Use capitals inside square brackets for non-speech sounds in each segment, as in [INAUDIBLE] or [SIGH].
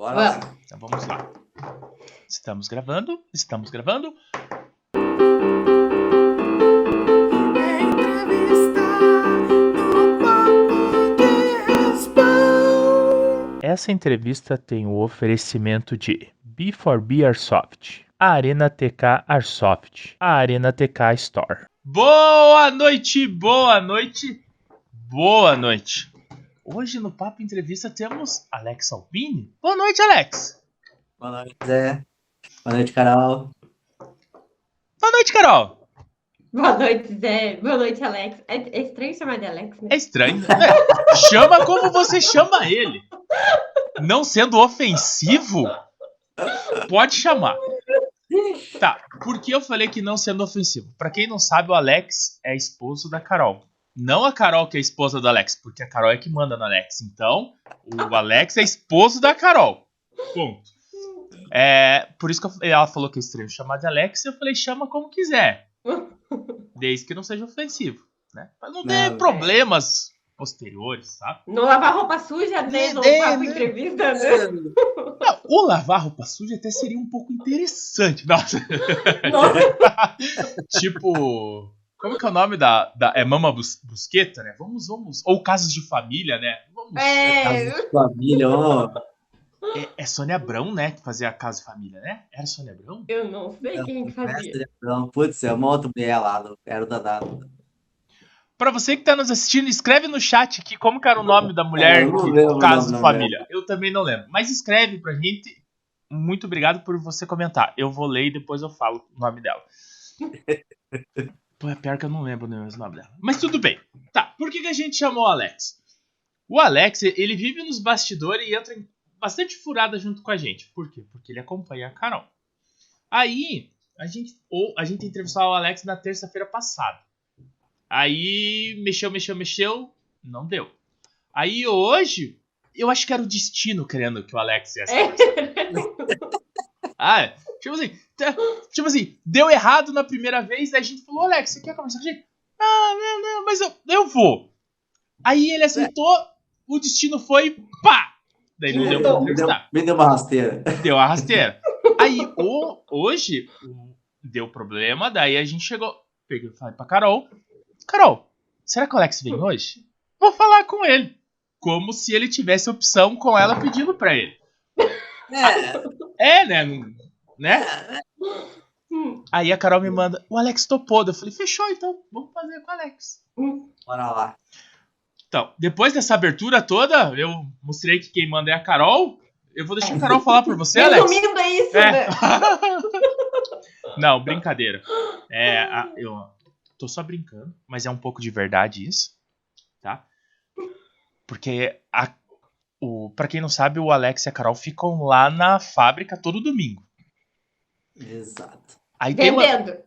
Bora lá. Vamos. Então vamos lá. Estamos gravando, estamos gravando. Essa entrevista tem o oferecimento de B4B Airsoft, a Arena TK Airsoft, a Arena TK Store. Boa noite, boa noite, boa noite. Hoje no Papo Entrevista temos Alex Albini. Boa noite, Alex. Boa noite, Zé. Boa noite, Carol. Boa noite, Carol. Boa noite, Zé. Boa noite, Alex. É, é estranho chamar de Alex, né? É estranho, né? Chama como você chama ele. Não sendo ofensivo, pode chamar. Tá, por que eu falei que não sendo ofensivo? Pra quem não sabe, o Alex é esposo da Carol. Não a Carol que é esposa do Alex, porque a Carol é que manda no Alex. Então, o Alex é esposo da Carol. Ponto. É, por isso que eu- ela falou que é estranho chamar de Alex, eu falei, chama como quiser. Desde que não seja ofensivo, né? Pra não ter Não, é. problemas posteriores, sabe? Não lavar roupa suja, né? No É, papo né? entrevista, né? Não, o lavar roupa suja até seria um pouco interessante. Nossa, Nossa, [LAUGHS] tipo. Como que é o nome da. da é Mama Bus- Busqueta, né? Vamos, vamos. Ou Casos de Família, né? Vamos. é. Família, ó. É, é Sônia Abrão, né? Que fazia Casa de Família, né? Era Sônia Abrão? Eu não sei quem que fazia. Não, putz, é uma outra mulher lá, do Quero Danado. Pra você que tá nos assistindo, escreve no chat aqui como que era o nome da mulher Eu não que lembro o Caso de não Família. Eu também não lembro. Mas escreve pra gente. Muito obrigado por você comentar. Eu vou ler e depois eu falo o nome dela. [LAUGHS] Pô, é pior que eu não lembro nem o nome dela. Mas tudo bem. Tá, por que, que a gente chamou o Alex? O Alex, ele vive nos bastidores e entra em bastante furada junto com a gente. Por quê? Porque ele acompanha a Carol. Aí, a gente, ou, a gente entrevistou o Alex na terça-feira passada. Aí, mexeu, mexeu, mexeu, não deu. Aí, hoje, eu acho que era o destino querendo que o Alex viesse. [LAUGHS] É. Ah, tipo assim, tipo assim, deu errado na primeira vez, daí a gente falou, Alex, você quer conversar com a gente? Ah, não, não, mas eu, eu vou. Aí ele aceitou, o destino foi, pá! Daí não deu pra Deu- Me deu, entrevistar. me deu uma rasteira. Deu a rasteira. Aí, o, hoje, deu problema, daí a gente chegou, peguei, falei pra Carol, Carol, será que o Alex vem hoje? Vou falar com ele. Como se ele tivesse opção com ela pedindo pra ele. É, É, né? Né? Hum, Aí a Carol me manda, o Alex topou. Eu falei, fechou então, vamos fazer com o Alex. bora lá. Então, depois dessa abertura toda, eu mostrei que quem manda é a Carol. Eu vou deixar a Carol falar por você, [LAUGHS] Alex. Resumindo, é isso, É. né? [LAUGHS] Não, brincadeira. É, a- eu tô só brincando, mas é um pouco de verdade isso, tá? Porque a, o, pra quem não sabe, o Alex e a Carol ficam lá na fábrica todo domingo. Exato. Aí tem uma. Vendendo.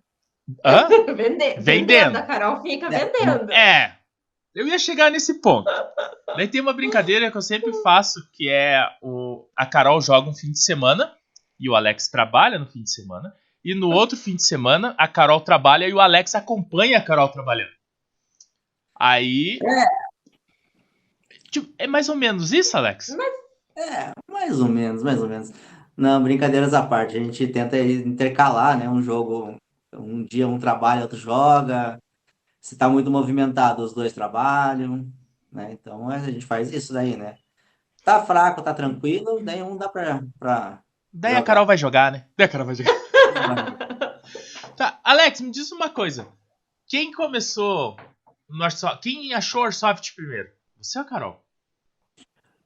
Hã? [LAUGHS] Vende- Vendendo. A Carol fica É. vendendo. É, eu ia chegar nesse ponto. Daí tem uma brincadeira que eu sempre faço, que é o a Carol joga um fim de semana e o Alex trabalha no fim de semana. E no outro fim de semana, a Carol trabalha e o Alex acompanha a Carol trabalhando. Aí. Tipo, é mais ou menos isso, Alex? É, mais ou menos, mais ou menos. Não, brincadeiras à parte. A gente tenta intercalar, né? Um jogo, um dia um trabalha, outro joga. Se tá muito movimentado, os dois trabalham, né? Então a gente faz isso daí, né? Tá fraco, tá tranquilo, daí um dá pra, pra... Daí a Joga. Carol vai jogar, né? Daí a Carol vai jogar. [LAUGHS] Tá, Alex, me diz uma coisa. Quem começou no? Quem achou Airsoft primeiro? Você ou a Carol?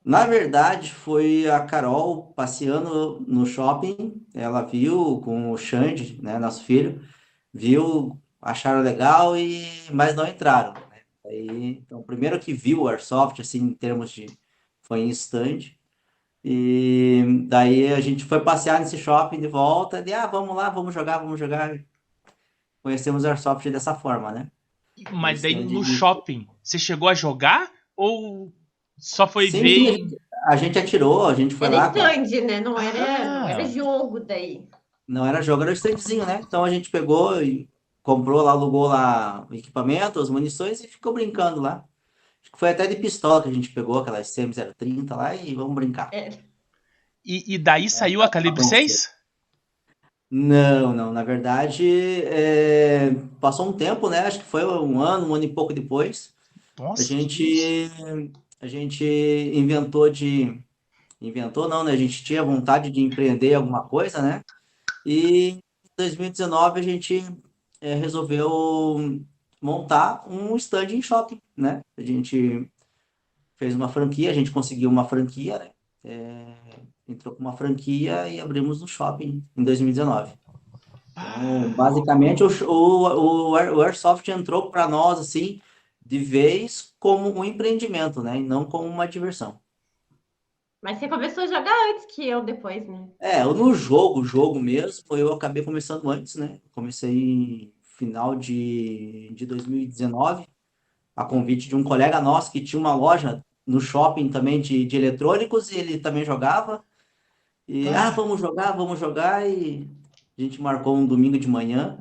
Na verdade, foi a Carol passeando no shopping. Ela viu com o Xande, né, nosso filho, viu, acharam legal e mas não entraram, né? Aí, então, o primeiro que viu o Airsoft, assim, em termos de foi em stand. E daí a gente foi passear nesse shopping de volta, de ah, vamos lá, vamos jogar, vamos jogar. Conhecemos o Airsoft dessa forma, né? Mas daí no shopping, você chegou a jogar ou só foi Sim, ver? a gente atirou, a gente foi Era lá. com- stand, né? Não era, não Ah. era jogo daí. Não era jogo, era standzinho, né? Então a gente pegou e comprou lá, alugou lá o equipamento, as munições e ficou brincando lá. Acho que foi até de pistola que a gente pegou, aquelas CM030 lá e vamos brincar. É. E, e daí saiu a Calibre 6? Não, não. Na verdade, é, passou um tempo, né? Acho que foi um ano, um ano e pouco depois. A Nossa, que isso? gente, a gente inventou de. Inventou, não, né? A gente tinha vontade de empreender alguma coisa, né? E em 2019 a gente é, resolveu montar um stand em shopping, né? A gente fez uma franquia, a gente conseguiu uma franquia, né? É, entrou com uma franquia e abrimos no shopping em 2019. Então, basicamente, o, o, o, o Airsoft entrou para nós, assim, de vez como um empreendimento, né? E não como uma diversão. Mas você começou a jogar antes que eu depois, né? É, no jogo, jogo mesmo, eu acabei começando antes, né? Comecei final de, de 2019, a convite de um colega nosso que tinha uma loja no shopping também de, de eletrônicos, e ele também jogava. E, ah, vamos jogar, vamos jogar, e a gente marcou um domingo de manhã,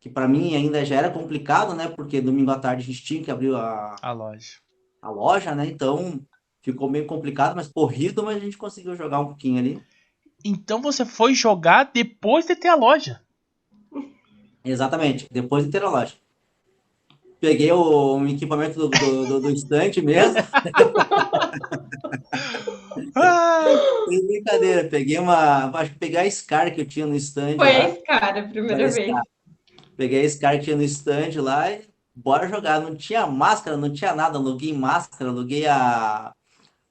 que para mim ainda já era complicado, né? Porque domingo à tarde a gente tinha que abrir a, A loja. a loja, né? Então ficou meio complicado, mas corrido, mas a gente conseguiu jogar um pouquinho ali. Então você foi jogar depois de ter a loja. Exatamente, depois de ter a loja. Peguei o, o equipamento do, do, do, do estante mesmo, [LAUGHS] Ah, sem brincadeira. Peguei uma. Acho que peguei a Scar que eu tinha no stand Foi lá. esse cara a primeira Foi a vez. Scar. Peguei a Scar que tinha no stand lá e bora jogar. Não tinha máscara, não tinha nada. Aluguei máscara, aluguei a,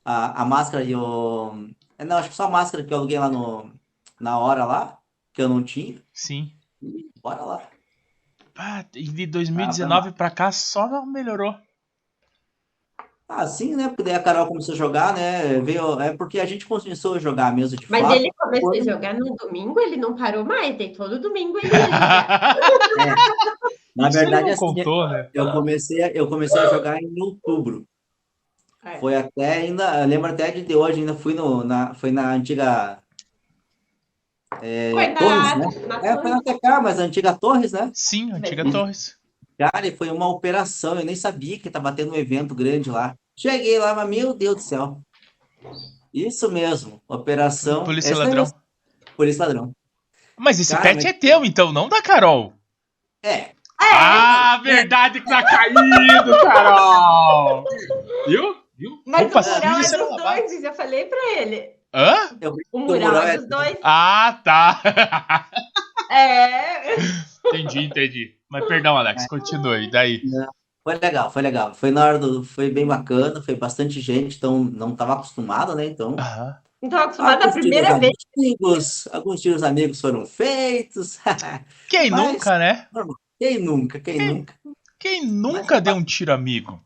a, a máscara e o. é, Não, acho que só a máscara que eu aluguei lá no, na hora lá, que eu não tinha. sim. Bora lá. Ah, e de 2019 pra cá só melhorou. Ah, sim, né? Porque daí a Carol começou a jogar, né? Veio, é porque a gente começou a jogar mesmo de Mas fato. ele começou a jogar no domingo, ele não parou mais, daí todo domingo ele [LAUGHS] jogar. Na Isso ele verdade, assim, contou, né? eu comecei, a- eu comecei a jogar em outubro. É. Foi até ainda, eu lembro até de hoje, ainda fui no, na, foi na antiga Foi na, Torres, né? na É, foi na TK, mas a antiga Torres, né? Sim, antiga Bem. Torres. Cara, e foi uma operação, eu nem sabia que tava tendo um evento grande lá. Cheguei lá, mas meu Deus do céu. Isso mesmo, operação. Polícia essa ladrão. mesmo, Polícia ladrão. Mas esse Cara, pet mas- é teu, então, não da Carol. É, Ah, verdade que tá caído, Carol! Viu? Viu? Mas Roupa o mural é dos dois, eu falei pra ele. Hã? eu O O mural mural é é- dos dois. Ah, tá. É. [LAUGHS] entendi, entendi. Mas perdão, Alex, continue. E daí? Foi legal, foi legal. Foi na hora do. Foi bem bacana, foi bastante gente, então não estava acostumado, né? Então. Não tava acostumada a primeira vez. amigos, alguns tiros amigos foram feitos. [LAUGHS] Quem Mas- nunca, né? Quem nunca, quem nunca? Quem nunca deu um tiro amigo?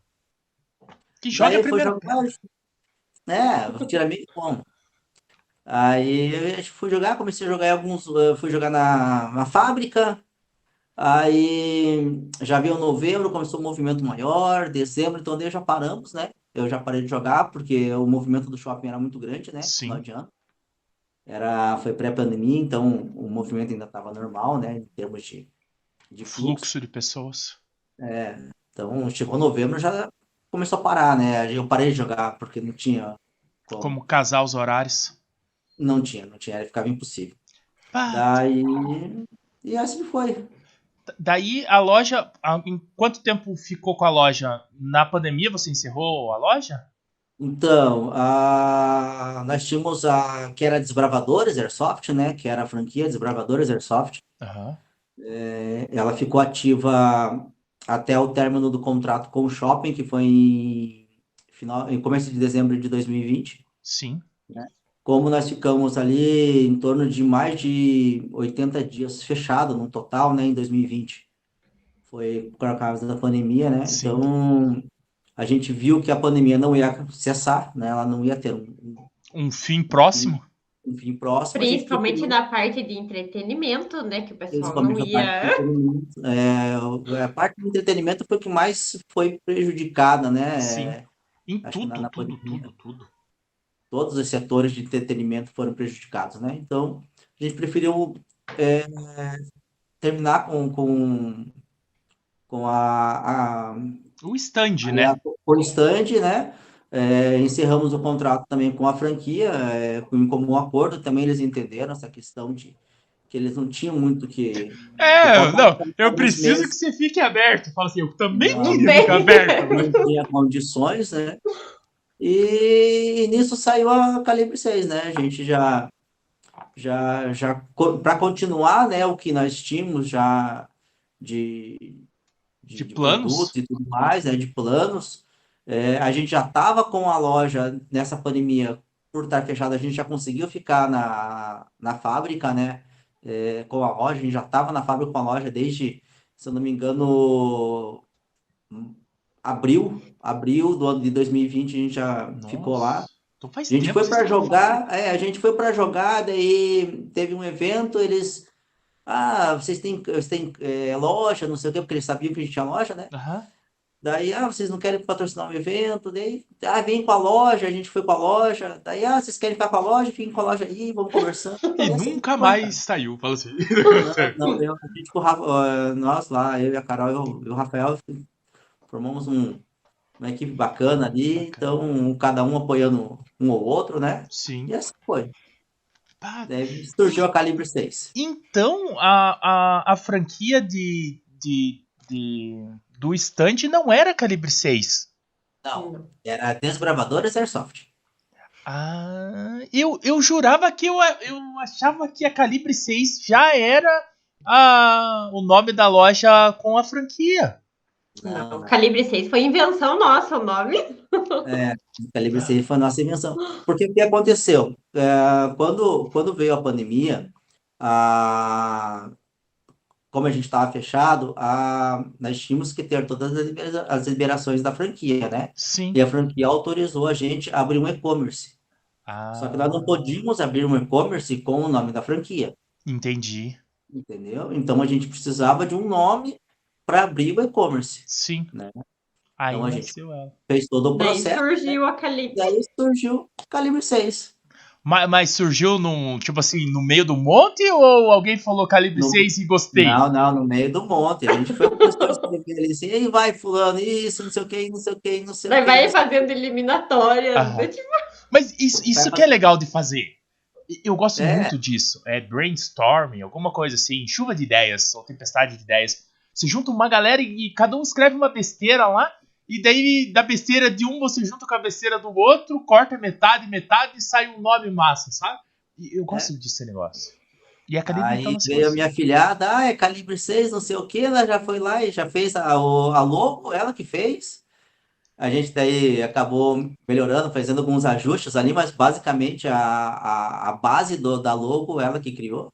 Que joga jogar, É, o tiro amigo bom. Aí eu fui jogar, comecei a jogar em alguns. eh, Fui jogar na, na fábrica. Aí já veio novembro, começou um movimento maior, dezembro, então daí já paramos, né? Eu já parei de jogar, porque o movimento do shopping era muito grande, né? Sim. Final de ano. Era, foi pré-pandemia, então o movimento ainda estava normal, né? Em termos de, de fluxo. Fluxo de pessoas. Então chegou novembro, já começou a parar, né? Eu parei de jogar, porque não tinha como. Como casar os horários. Não tinha, não tinha, ficava impossível. Pá, Daí. E assim foi. Daí a loja. a- Em quanto tempo ficou com a loja? Na pandemia você encerrou a loja? Então, a... nós tínhamos a que era Desbravadores Airsoft, né? Que era a franquia Desbravadores Airsoft. Aham. É, Ela ficou ativa até o término do contrato com o shopping, que foi em, final... em começo de dezembro de 2020. Sim. Como nós ficamos ali em torno de mais de 80 dias fechado no total, né, em 2020. Foi por causa da pandemia, né? Sim. Então, a gente viu que a pandemia não ia cessar, né? Ela não ia ter um, Um fim próximo. um fim próximo. Principalmente preferiu- na parte de entretenimento, né? Que o pessoal não ia. É, o- a parte do entretenimento foi o que mais foi prejudicada, né? Sim. Em acho que tudo, na- na tudo, pandemia. tudo, tudo. Todos os setores de entretenimento foram prejudicados, né? Então, a gente preferiu é, terminar com, com, com a, a, O stand, a- né? com o stand, né? É, encerramos o contrato também com a franquia, é, com comum acordo. Também eles entenderam essa questão de que eles não tinham muito que. É, que não, eu preciso meses. que você fique aberto. Fala assim, eu também Não. queria ficar aberto. não tinha condições, né? E, nisso saiu a Calibre 6, né? A gente já, já, já para continuar, né? O que nós tínhamos já de, De planos? produto e tudo mais, né? De planos. É, a gente já estava com a loja nessa pandemia, por estar fechada, a gente já conseguiu ficar na, na fábrica, né? É, com a loja, a gente já estava na fábrica com a loja desde, se eu não me engano, abril, abril do ano de 2020 a gente já ficou lá. Nossa, Então A gente foi para jogar, é, a gente foi para jogar, daí teve um evento, eles, ah, vocês têm, vocês têm é, loja, não sei o quê, porque eles sabiam que a gente tinha loja, né? Aham. Daí, ah, vocês não querem patrocinar um evento? Daí, ah, vem com a loja, a gente foi com a loja. Daí, ah, vocês querem ficar com a loja? Fiquem com a loja aí, vamos conversando. [LAUGHS] E Daí, assim, nunca foi, mais saiu. Fala assim. Não, não, eu, a gente com o Rafa, nós lá, eu e a Carol e o Rafael, formamos um- uma equipe bacana ali, então cada um apoiando um ou outro, né? Sim. E assim foi. Daí surgiu a Calibre 6. Então, a, a, a franquia de, de, de- do stand não era Calibre 6. Não, era Desbravadores Airsoft. Ah, eu, eu jurava que eu, eu achava que a Calibre 6 já era a, o nome da loja com a franquia. Não, Não, Calibre 6 foi invenção nossa o nome. É, o Calibre 6 foi nossa invenção. Porque o que aconteceu? É, quando, quando veio a pandemia, a, como a gente estava fechado, a, nós tínhamos que ter todas as liberações da franquia, né? Sim. E a franquia autorizou a gente a abrir um e-commerce. Ah, Só que nós não podíamos abrir um e-commerce com o nome da franquia, entendi. entendeu? Então a gente precisava de um nome para abrir o e-commerce. Sim. Né? Aí Então a gente- ela. Fez todo o Daí processo, surgiu a Calibre. e aí surgiu o Calibre 6. Mas, mas surgiu num, tipo assim, no meio do monte ou alguém falou Calibre No- 6 e gostei? Não, não, no meio do monte. A gente foi a escrever ali assim, e vai fulano, isso, não sei o que, não sei o que, não sei o Daí que. vai fazendo eliminatórias. [LAUGHS] Né? Tipo, Mas isso, isso que é legal de fazer. Eu gosto É. muito disso. É brainstorming, alguma coisa assim, chuva de ideias, ou tempestade de ideias. Você junta uma galera e, e cada um escreve uma besteira lá, e daí da besteira de um você junta com a besteira do outro, corta metade, metade e sai um nome massa, sabe? E eu gosto desse negócio. E a Calibre Aí nas veio a minha filhada, ah, é calibre 6, não sei o que, ela já foi lá e já fez a, a logo, ela que fez. A gente daí acabou melhorando, fazendo alguns ajustes ali, mas basicamente a, a, a base do, da logo, ela que criou.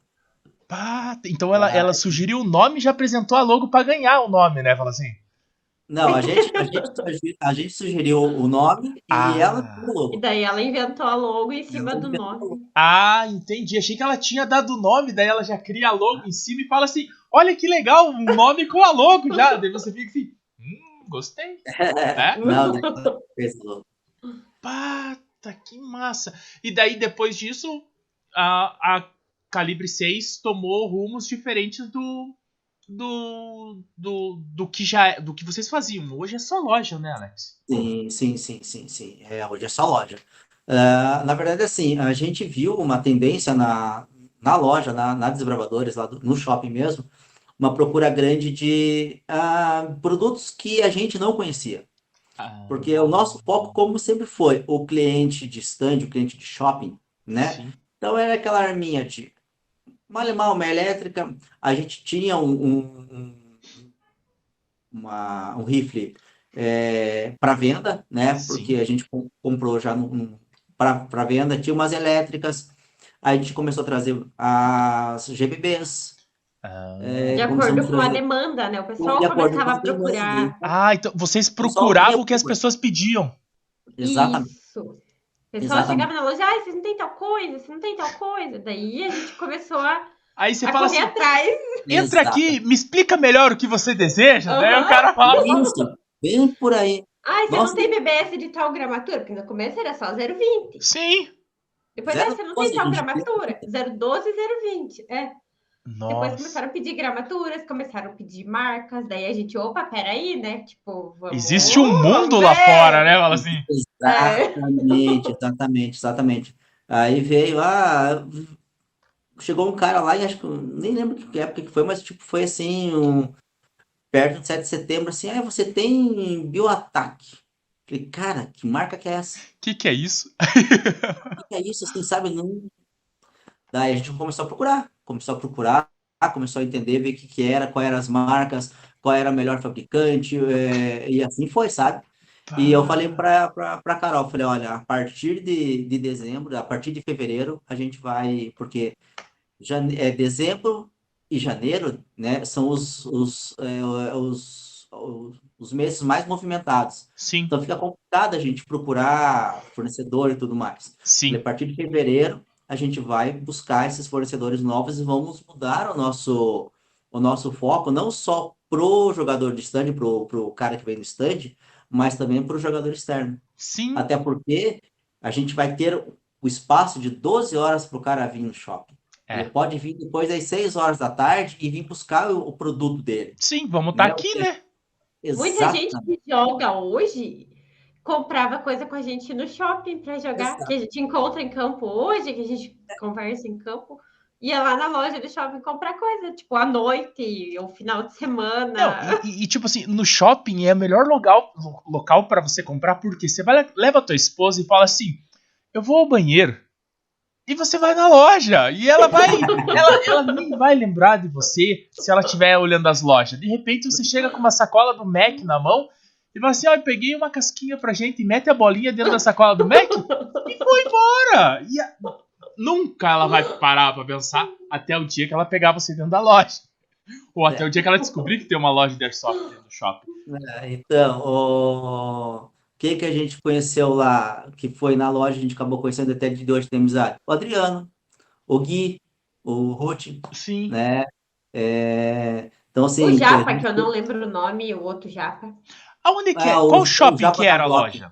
Pá, então ela, Ah. ela sugeriu o nome e já apresentou a logo pra ganhar o nome, né? Fala assim. Não, a gente, a gente, sugeriu, a gente sugeriu o nome e Ah. ela criou o E logo. daí ela inventou a logo em cima Ela do nome. Ah, entendi. Achei que ela tinha dado o nome, daí ela já cria a logo em cima e fala assim: olha que legal, um nome com a logo já. daí você fica assim, hum, gostei. [LAUGHS] É? Não, daí ela fez o logo. Pata, que massa. E daí, depois disso, a, a Calibre 6 tomou rumos diferentes do. Do, do, do que já do que vocês faziam. Hoje é só loja, né, Alex? Sim, sim, sim, sim, sim. É, hoje é só loja. Ah, na verdade, assim, a gente viu uma tendência na, na loja, na, na Desbravadores, lá do- no shopping mesmo, uma procura grande de ah, produtos que a gente não conhecia. Ah, Porque o nosso foco, como sempre foi, o cliente de stand, o cliente de shopping, né? sim. Então era aquela arminha de malemar uma elétrica. A gente tinha um, um, um, uma- um rifle para venda, né? Sim. Porque a gente com- comprou já para venda. Tinha umas elétricas. Aí a gente começou a trazer as GBBs. Ah. é, De começamos acordo a com a demanda, né? O pessoal começava a procurar. né? Ah, então vocês procuravam o que as pessoas pediam. Exatamente. Isso. O pessoal chegava na loja, ah, vocês não tem tal coisa, vocês não tem tal coisa. Daí a gente começou a, Aí você a fala assim: atrás. entra aqui, me explica melhor o que você deseja. Daí o cara fala. Isso, bem por aí. Ah, você Nossa. não tem BBS de tal gramatura? Porque no começo era só 0,20. Sim. Depois, 0,12, você não tem tal gramatura? 0,12 e 0,20. É. Depois Nossa. começaram a pedir gramaturas, começaram a pedir marcas. Daí a gente, opa, peraí, né? Tipo, vamos. Existe um mundo lá fora, né? Fala assim. Exatamente, exatamente, exatamente. Aí veio, ah, chegou um cara lá e acho que nem lembro que época que foi, mas tipo, foi assim, um, perto do 7 de setembro, assim, ah, você tem bioataque. Falei, cara, que marca que é essa? Que que é isso? O que é isso? Assim, sabe? Não... Daí a gente começou a procurar, começou a procurar, começou a entender, ver o que, que era, quais eram as marcas, qual era o melhor fabricante, é, e assim foi, sabe? E eu falei para para Carol, falei, olha, a partir de, de dezembro, a partir de fevereiro, a gente vai, porque jane, é, dezembro e janeiro, né, são os, os, é, os, os meses mais movimentados. Sim, Então fica complicado a gente procurar fornecedor e tudo mais. Sim. a partir de fevereiro, a gente vai buscar esses fornecedores novos e vamos mudar o nosso, o nosso foco, não só pro jogador de stand, pro, pro cara que vem no stand, mas também pro jogador externo. Sim, Até porque a gente vai ter o espaço de 12 horas para o cara vir no shopping. É. Ele pode vir depois das 6 horas da tarde e vir buscar o, o produto dele. sim, vamos estar Não, aqui, né? Muita gente Exatamente. que joga hoje comprava coisa com a gente no shopping para jogar, Exato. que a gente encontra em campo hoje, que a gente conversa em campo. Ia lá na loja do shopping comprar coisa, tipo, à noite ou final de semana. Não, e, e- tipo assim, no shopping é o melhor local, lo- local para você comprar, porque você vai, leva a tua esposa e fala assim: eu vou ao banheiro. E você vai na loja. E ela vai. ela, ela nem vai lembrar de você se ela estiver olhando as lojas. De repente você chega com uma sacola do Mac na mão e fala assim: ó, eu peguei uma casquinha pra gente e mete a bolinha dentro da sacola do Mac e foi embora. E a- nunca ela vai parar pra pensar até o dia que ela pegar você dentro da loja. Ou até o dia que ela descobrir que tem uma loja de airsoft dentro do shopping. É, Então, o que que a gente conheceu lá, que foi na loja, a gente acabou conhecendo até de hoje tem amizade? O Adriano, o Gui, o Ruth, Sim. né? É, Então, assim, o Japa, gente- que eu não lembro o nome, o outro Japa. Aonde que é? É, o- Qual shopping que era a loja?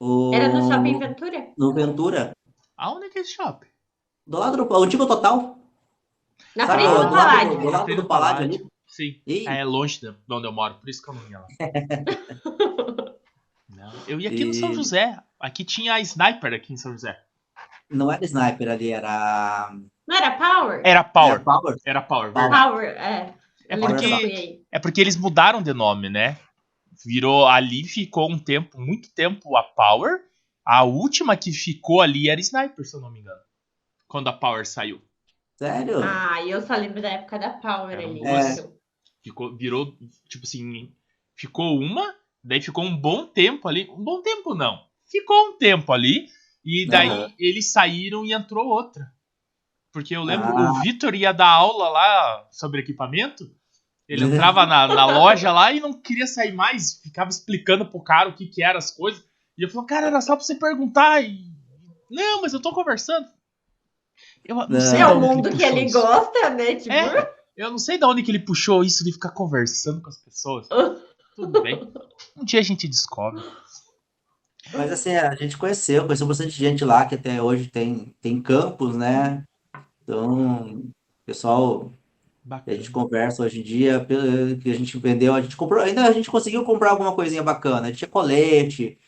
o- Era no Shopping Ventura? no Ventura, Aonde que é esse shopping? do lado do o antigo Total, Na sabe? frente Do do lado, Paládio. do lado Frente do do Paládio ali. Sim. E, É longe de onde eu moro, por isso que eu não ia lá. [LAUGHS] Não, eu ia aqui no São E- José. Aqui tinha a Sniper aqui em São José. não era Sniper ali, era, Não era Power? Era Power. era Power. Era Power, Power. é. É porque, é porque eles mudaram de nome, né? Virou ali, ficou um tempo, muito tempo a Power. A última que ficou ali era Sniper, se eu não me engano. Quando a Power saiu. Sério? Ah, eu só lembro da época da Power ali. Então, Ficou, virou, tipo assim, ficou uma, daí ficou um bom tempo ali. Um bom tempo não. Ficou um tempo ali, e daí Aham. eles saíram e entrou outra. Porque eu lembro, Ah. o Vitor ia dar aula lá sobre equipamento. Ele [LAUGHS] entrava na, na loja lá e não queria sair mais, ficava explicando pro cara o que, que eram as coisas. E eu falei, cara, era só pra você perguntar. E... Não, mas eu tô conversando. Eu não, Não. sei É o mundo que ele isso. gosta, né? Tipo, É. Eu não sei de onde que ele puxou isso de ficar conversando com as pessoas. [LAUGHS] Tudo bem. Um dia a gente descobre. Mas assim, a gente conheceu, conheceu bastante gente lá que até hoje tem, tem campus, né? Então, pessoal, a Bacana. gente conversa hoje em dia, pelo que a gente vendeu, a gente comprou, ainda a gente conseguiu comprar alguma coisinha bacana. Tinha colete,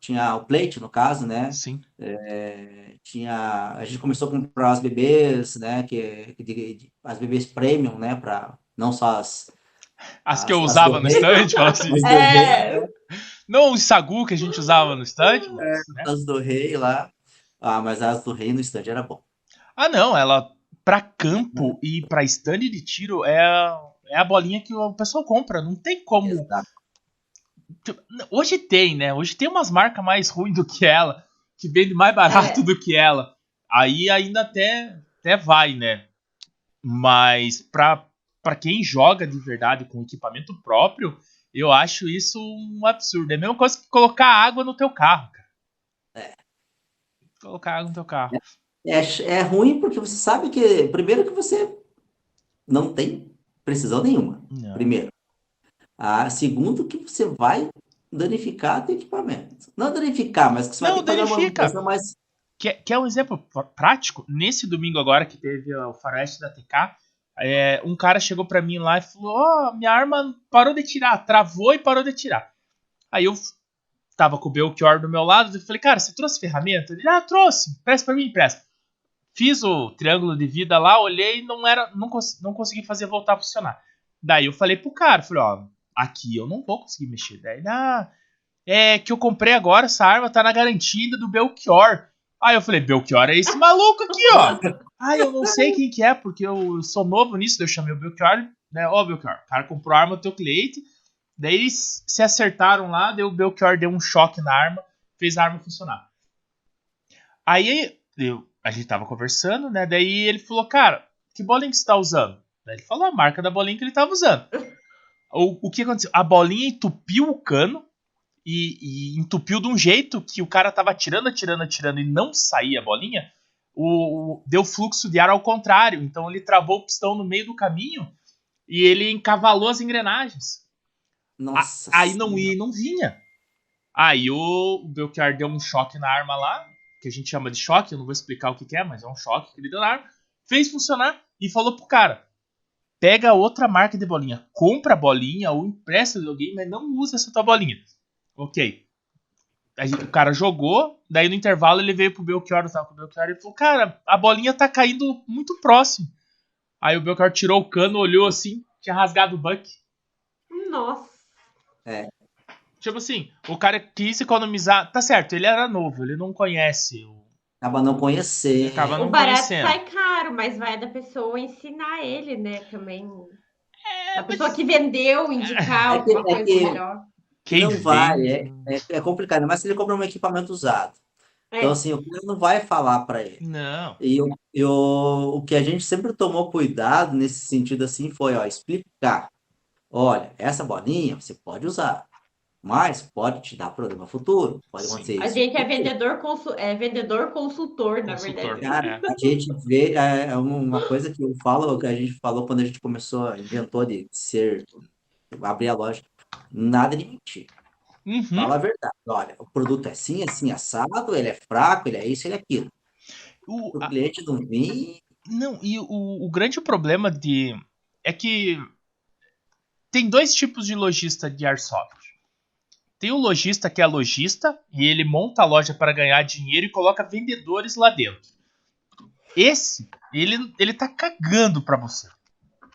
tinha o plate, no caso, né? Sim. É, tinha, a gente começou a comprar as bebês, né? Que, que de- de- as bebês premium, né? Para não só as, As que As- eu as usava no stand, fala assim. [LAUGHS] as do É. rei? Não os sagu que a gente usava no stand. mas, né? As do rei lá. Ah, mas as do rei no stand era bom. Ah, não. Ela, pra campo e pra stand de tiro, é, a- é a bolinha que o pessoal compra. Não tem como. Exato. Tipo, Hoje tem, né? Hoje tem umas marcas mais ruins do que ela, que vende mais barato É. do que ela. Aí ainda até, até vai, né? Mas pra, pra quem joga de verdade com equipamento próprio, eu acho isso um absurdo. É a mesma coisa que colocar água no teu carro, cara. É. Colocar água no teu carro. É, é ruim porque você sabe que, primeiro, que você não tem precisão nenhuma. Não. Primeiro. Ah, segundo, que você vai danificar teu equipamento. Não danificar, mas que você vai Não, ter que fazer uma danifica. manutenção mais. Quer, quer um exemplo pr- prático? Nesse domingo agora que teve o faroeste da TK, é, um cara chegou pra mim lá e falou: Ó, minha arma parou de tirar, travou e parou de tirar. Aí eu tava com o Belchior do meu lado, eu falei, cara, você trouxe ferramenta? Ele, ah, trouxe, presta pra mim, presta. Fiz o triângulo de vida lá, olhei não era, não, cons não consegui fazer voltar a funcionar. Daí eu falei pro cara, falei, ó, aqui eu não vou conseguir mexer. Daí, ah, é que eu comprei agora, essa arma tá na garantia do Belchior. Aí eu falei, Belchior é esse maluco aqui, ó. ah, eu não sei quem que é, porque eu sou novo nisso, daí eu chamei o Belchior, né, ó, Belchior, o cara comprou a arma do teu cliente, daí eles se acertaram lá, daí o Belchior deu um choque na arma, fez a arma funcionar. Aí eu, a gente tava conversando, né, daí ele falou, cara, que bolinha que você tá usando? Daí ele falou a marca da bolinha que ele tava usando. O, o que aconteceu? A bolinha entupiu o cano e, e, entupiu de um jeito que o cara tava atirando, atirando, atirando e não saía a bolinha. O, o, deu fluxo de ar ao contrário. Então ele travou o pistão no meio do caminho e ele encavalou as engrenagens. Nossa. A, aí não ia e não vinha. Aí o, o Belchior deu um choque na arma lá, que a gente chama de choque, eu não vou explicar o que, que é, mas é um choque que ele deu na arma. Fez funcionar e falou pro cara: pega outra marca de bolinha, compra a bolinha ou empresta de alguém, mas não usa essa tua bolinha. Ok. Aí, o cara jogou, daí no intervalo ele veio pro Belchior, eu tava com o Belchior, e falou, cara, a bolinha tá caindo muito próximo. Aí o Belchior tirou o cano, olhou assim, tinha rasgado o buck. Nossa. É. Tipo assim, o cara quis economizar. Tá certo, ele era novo, ele não conhece o Acaba não conhecer. Acaba não o barato conhecendo. sai caro, mas vai da pessoa ensinar ele, né? Também. É, a pessoa que vendeu, indicar É alguma é coisa que- melhor. Quem não vende- vai, é, é, é complicado, mas se ele compra um equipamento usado. É. Então, assim, o cara não vai falar para ele. Não. E o, e o, o que a gente sempre tomou cuidado nesse sentido assim foi, ó, explicar. Olha, essa bolinha você pode usar, mas pode te dar problema futuro. Pode Sim. acontecer A isso. gente é vendedor, consu- é vendedor consultor, na Consultor. verdade. Cara, a gente vê, é é uma coisa que eu falo, que a gente falou quando a gente começou, inventou de ser, abrir a loja. Nada de mentir. Uhum. Fala a verdade. Olha, o produto é assim, assim, assado, ele é fraco, ele é isso, ele é aquilo. O- O a- cliente não vir, Não, e o, o grande problema de. É que. Tem dois tipos de lojista de Airsoft. Tem o lojista que é lojista e ele monta a loja para ganhar dinheiro e coloca vendedores lá dentro. Esse, ele, ele tá cagando pra você.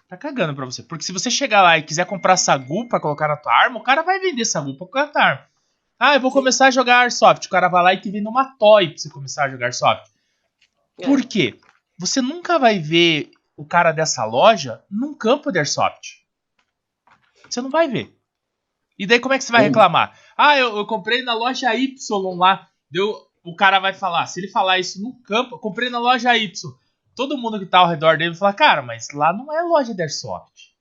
Tá cagando pra você. Porque se você chegar lá e quiser comprar sagu pra colocar na tua arma, o cara vai vender sagu pra colocar na tua arma. Ah, eu vou começar a jogar Airsoft. O cara vai lá e te vende uma toy pra você começar a jogar Airsoft. É. Por quê? Você nunca vai ver o cara dessa loja num campo de Airsoft. Você não vai ver. E daí como é que você vai reclamar? Ah, eu, eu comprei na loja Y lá. Deu, o cara vai falar, se ele falar isso no campo, eu comprei na loja Y. Todo mundo que tá ao redor dele vai falar, cara, mas lá não é loja de Airsoft.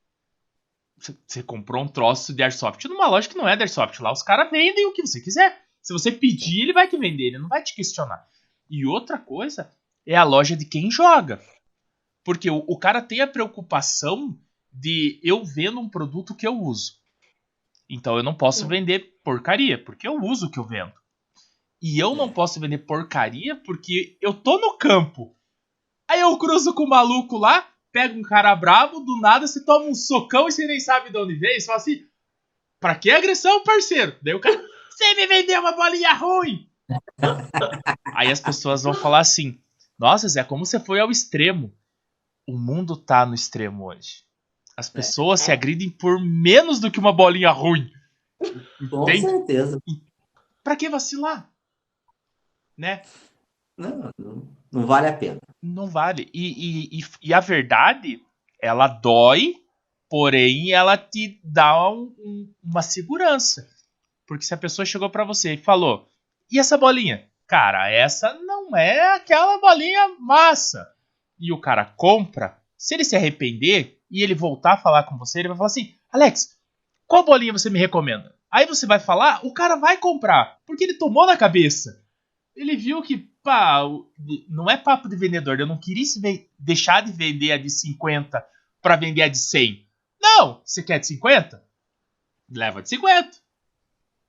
Você- Você comprou um troço de Airsoft numa loja que não é de Airsoft. Lá os caras vendem o que você quiser. Se você pedir, ele vai te vender, ele não vai te questionar. E outra coisa é a loja de quem joga. Porque o, o cara tem a preocupação de eu vendo um produto que eu uso. Então eu não posso vender porcaria, porque eu uso o que eu vendo. E eu não posso vender porcaria porque eu tô no campo. Aí eu cruzo com o maluco lá, pego um cara bravo, do nada você toma um socão e você nem sabe de onde veio. Você fala assim: pra que agressão, parceiro? Daí o cara, você me vendeu uma bolinha ruim. [LAUGHS] Aí as pessoas vão falar assim: Nossa, Zé, como você foi ao extremo? O mundo tá no extremo hoje. As pessoas se agridem por menos do que uma bolinha ruim. com Tem- certeza. Pra que vacilar? Né? Não, não, não vale a pena. Não vale. E, e, e, e a verdade, ela dói, porém ela te dá um- um- uma segurança. Porque se a pessoa chegou pra você e falou: E essa bolinha? Cara, essa não é aquela bolinha massa. E o cara compra. Se ele se arrepender e ele voltar a falar com você, ele vai falar assim: Alex, qual bolinha você me recomenda? Aí você vai falar, o cara vai comprar, porque ele tomou na cabeça. Ele viu que, pá, não é papo de vendedor, eu não queria deixar de vender a de 50 pra vender a de 100. Não, você quer de 50? Leva de 50.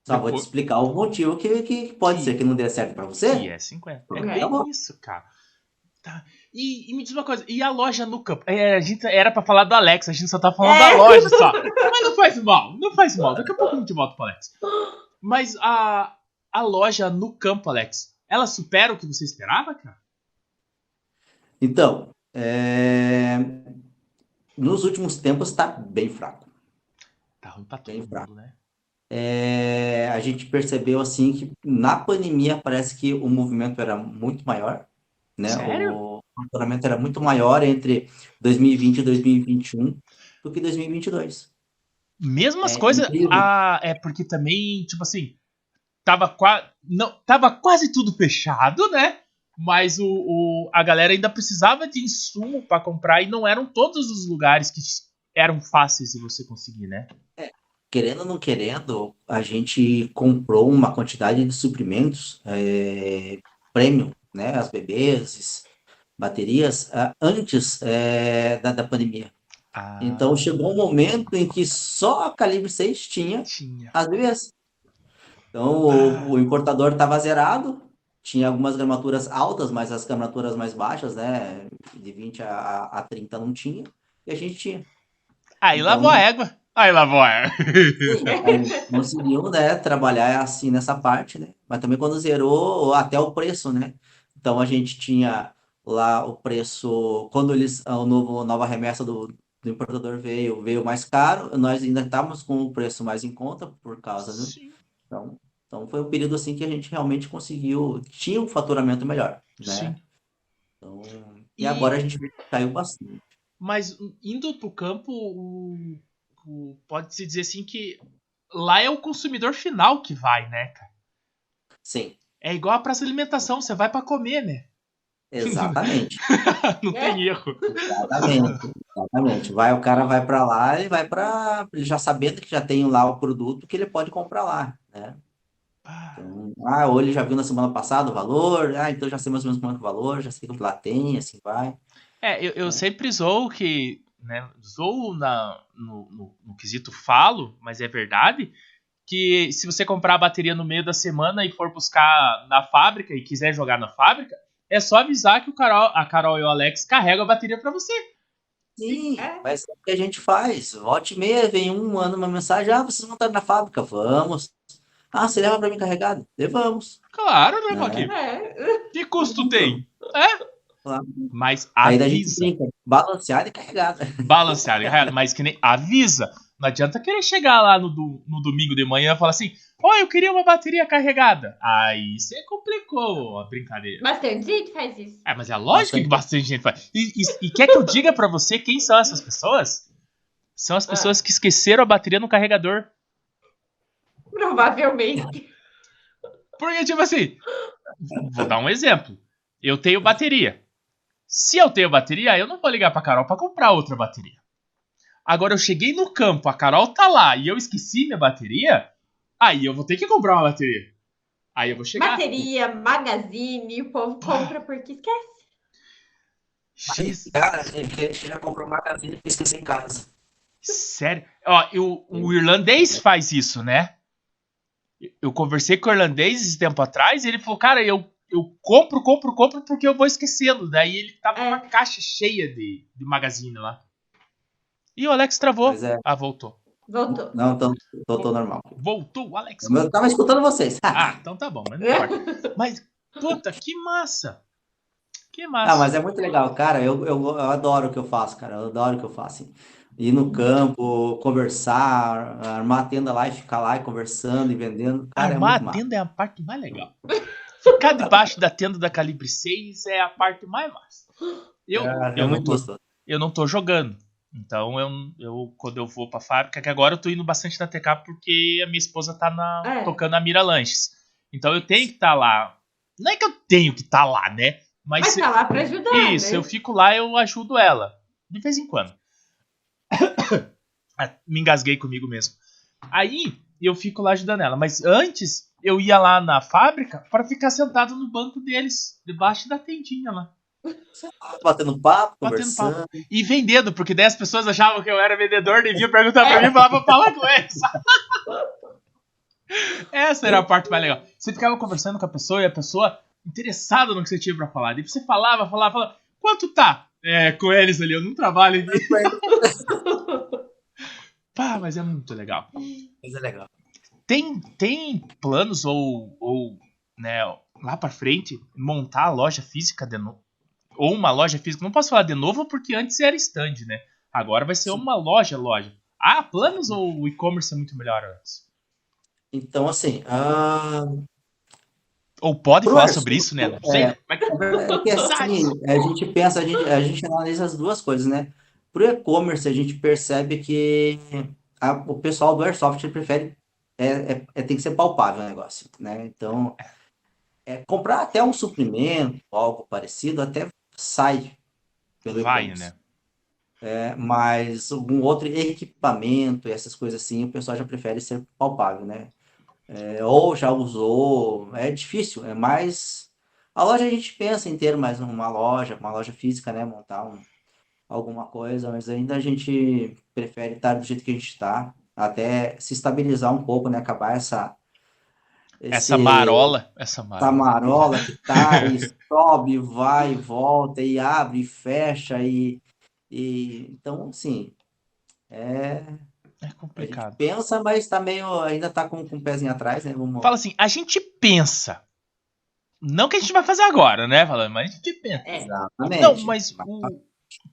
Só vou te explicar o motivo que, que pode Sim. ser que não dê certo para você. E é 50. É É, bem bom. isso, cara. Tá. E, e me diz uma coisa, e a loja no campo? É, a gente era pra falar do Alex, a gente só tá falando É. da loja só. [LAUGHS] Mas não faz mal, não faz mal. Daqui a pouco a gente volta pro Alex. Mas a, a loja no campo, Alex, ela supera o que você esperava, cara? Então, é, nos últimos tempos está bem fraco. Tá ruim pra todo Bem mundo, fraco. né? É, a gente percebeu assim que na pandemia parece que o movimento era muito maior, né? Sério? O faturamento era muito maior entre 2020 e 2021 do que 2022. Mesmas É coisas. Ah, é porque também, tipo assim, tava, qua... não, tava quase tudo fechado, né? Mas o, o- a galera ainda precisava de insumo pra comprar e não eram todos os lugares que eram fáceis de você conseguir, né? Querendo ou não querendo, a gente comprou uma quantidade de suprimentos é, premium, né? As bebês, baterias, ah, antes é, da, da pandemia. Ah, Então chegou um momento em que só a Calibre 6 tinha tinha. as bebês. Então o, o importador estava zerado, tinha algumas gramaturas altas, mas as gramaturas mais baixas, né? De 20 a, a 30 não tinha, e a gente tinha. Aí Então- lavou a égua. Aí lavou a égua. [LAUGHS] Conseguiu, né, trabalhar assim nessa parte, né? Mas também quando zerou até o preço, né? Então a gente tinha lá o preço, quando eles, novo, a nova remessa do, do importador veio, veio mais caro, nós ainda estávamos com o preço mais em conta por causa, né? Então, então foi um período assim que a gente realmente conseguiu, tinha um faturamento melhor, né? Sim. Então, E- e agora a gente vê que caiu bastante. Mas indo campo, o- o- pode-se dizer assim que lá é o consumidor final que vai, né, cara? Sim, É igual a praça de alimentação, você vai pra comer, né? exatamente. [LAUGHS] Não tem erro. Exatamente, exatamente. Vai, o cara vai para lá e vai para ele já sabendo que já tem lá o produto que ele pode comprar lá, né? Ah, Então, ah, ou ele já viu na semana passada o valor, ah, então já sei mais ou menos quanto é o valor, já sei que lá tem, assim vai. É, eu, eu sempre zoo que, né, zoo na, no, no, no quesito falo, mas é verdade, que se você comprar a bateria no meio da semana e for buscar na fábrica e quiser jogar na fábrica, é só avisar que o Carol, a Carol e o Alex carregam a bateria pra você. Sim, É. mas é o que a gente faz. Volta e meia, vem um, manda uma mensagem, ah, vocês vão estar na fábrica? Vamos. Ah, você leva para mim carregado? Levamos. Claro, né, É. Joaquim? É. Que custo tem? É. Claro. Mas Aí daí a gente avisa. brinca, balanceado e carregado. balanceado, carregado, mas que nem avisa. Não adianta querer chegar lá no, do- no domingo de manhã e falar assim: Ó, eu queria uma bateria carregada. Aí você complicou a brincadeira. Bastante gente faz isso. É, mas é lógico que bastante gente faz. E, e- e quer que eu diga pra você quem são essas pessoas? São as Ah. pessoas que esqueceram a bateria no carregador. Provavelmente. Porque, tipo assim, vou dar um exemplo. Eu tenho bateria. Se eu tenho bateria, eu não vou ligar pra Carol pra comprar outra bateria. Agora eu cheguei no campo, a Carol tá lá e eu esqueci minha bateria, aí eu vou ter que comprar uma bateria. Aí eu vou chegar. Bateria, magazine, o povo compra porque esquece. X, Cara, ele já comprou uma casinha e esqueceu em casa. sério? Ó, eu- o irlandês faz isso, né? Eu conversei com o irlandês esse tempo atrás e ele falou, cara, eu, eu compro, compro, compro porque eu vou esquecendo. Daí ele tava com É. uma caixa cheia de, de magazine lá. E o Alex travou. É, Ah, voltou. Voltou. não, tô, tô, tô normal. Voltou, o Alex. Eu tava escutando vocês. Ah, então tá bom, mas não importa. Mas, puta, que massa. Que massa. Ah, mas é muito legal, cara. Eu, eu, eu adoro o que eu faço, cara. Eu adoro o que eu faço. assim. Ir no campo, conversar, armar a tenda lá e ficar lá e conversando e vendendo. Cara, é Armar muito a massa. tenda é a parte mais legal. Ficar debaixo da tenda da Calibre 6 é a parte mais massa. Eu, É, é eu, não muito tô, eu não tô jogando. Então, eu, eu, quando eu vou pra fábrica, que agora eu tô indo bastante na TK porque a minha esposa tá na, É. tocando a Mira Lanches. Então eu tenho que estar lá. Não é que eu tenho que estar lá, né? Mas, Mas se- tá lá pra ajudar, Isso, né? eu fico lá eu ajudo ela. De vez em quando. [COUGHS] Ah, Me engasguei comigo mesmo. Aí eu fico lá ajudando ela. Mas antes eu ia lá na fábrica para ficar sentado no banco deles, debaixo da tendinha lá. [LAUGHS] Batendo papo, Batendo conversando. E vendendo, porque daí as pessoas achavam que eu era vendedor, nem vinham perguntar pra mim e falava pra falar com eles. [LAUGHS] Essa era a parte mais legal. Você ficava conversando com a pessoa e a pessoa interessada no que você tinha pra falar. Daí você falava, falava, falava. Quanto tá? É, com eles ali, eu não trabalho aqui. [LAUGHS] Pá, mas é muito legal. Mas é legal. tem, tem planos ou, ou né, lá para frente montar a loja física de novo? Ou uma loja física? Não posso falar de novo porque antes era stand, né? Agora vai ser Sim. uma loja, loja. Ah, planos ou o e-commerce é muito melhor antes? Então, assim. Uh... Ou pode falar sobre isso, né? Não sei. É, é que, [LAUGHS] assim, a gente pensa, a gente, a gente analisa as duas coisas, né? Para o e-commerce, a gente percebe que a, o pessoal do Airsoft prefere. É, é, é, tem que ser palpável o negócio, né? Então, é, comprar até um suprimento, algo parecido, até sai pelo Vai, né? É, mas algum outro equipamento, essas coisas assim, o pessoal já prefere ser palpável, né? É, ou já usou, é difícil, é mais. A loja a gente pensa em ter mais uma loja, uma loja física, né? Montar um, alguma coisa, mas ainda a gente prefere estar do jeito que a gente está, até se estabilizar um pouco, né? Acabar essa. Esse, essa marola, essa marola. Essa marola que tá, e [LAUGHS] sobe, vai, volta, e abre, e fecha, e, e então, assim, é. É complicado. pensa, mas tá meio. Ainda tá com, com o pezinho atrás, né? Vamos... Fala assim, a gente pensa. Não que a gente vai fazer agora, né? Falando, mas a gente pensa. É. Exatamente. Não, mas o,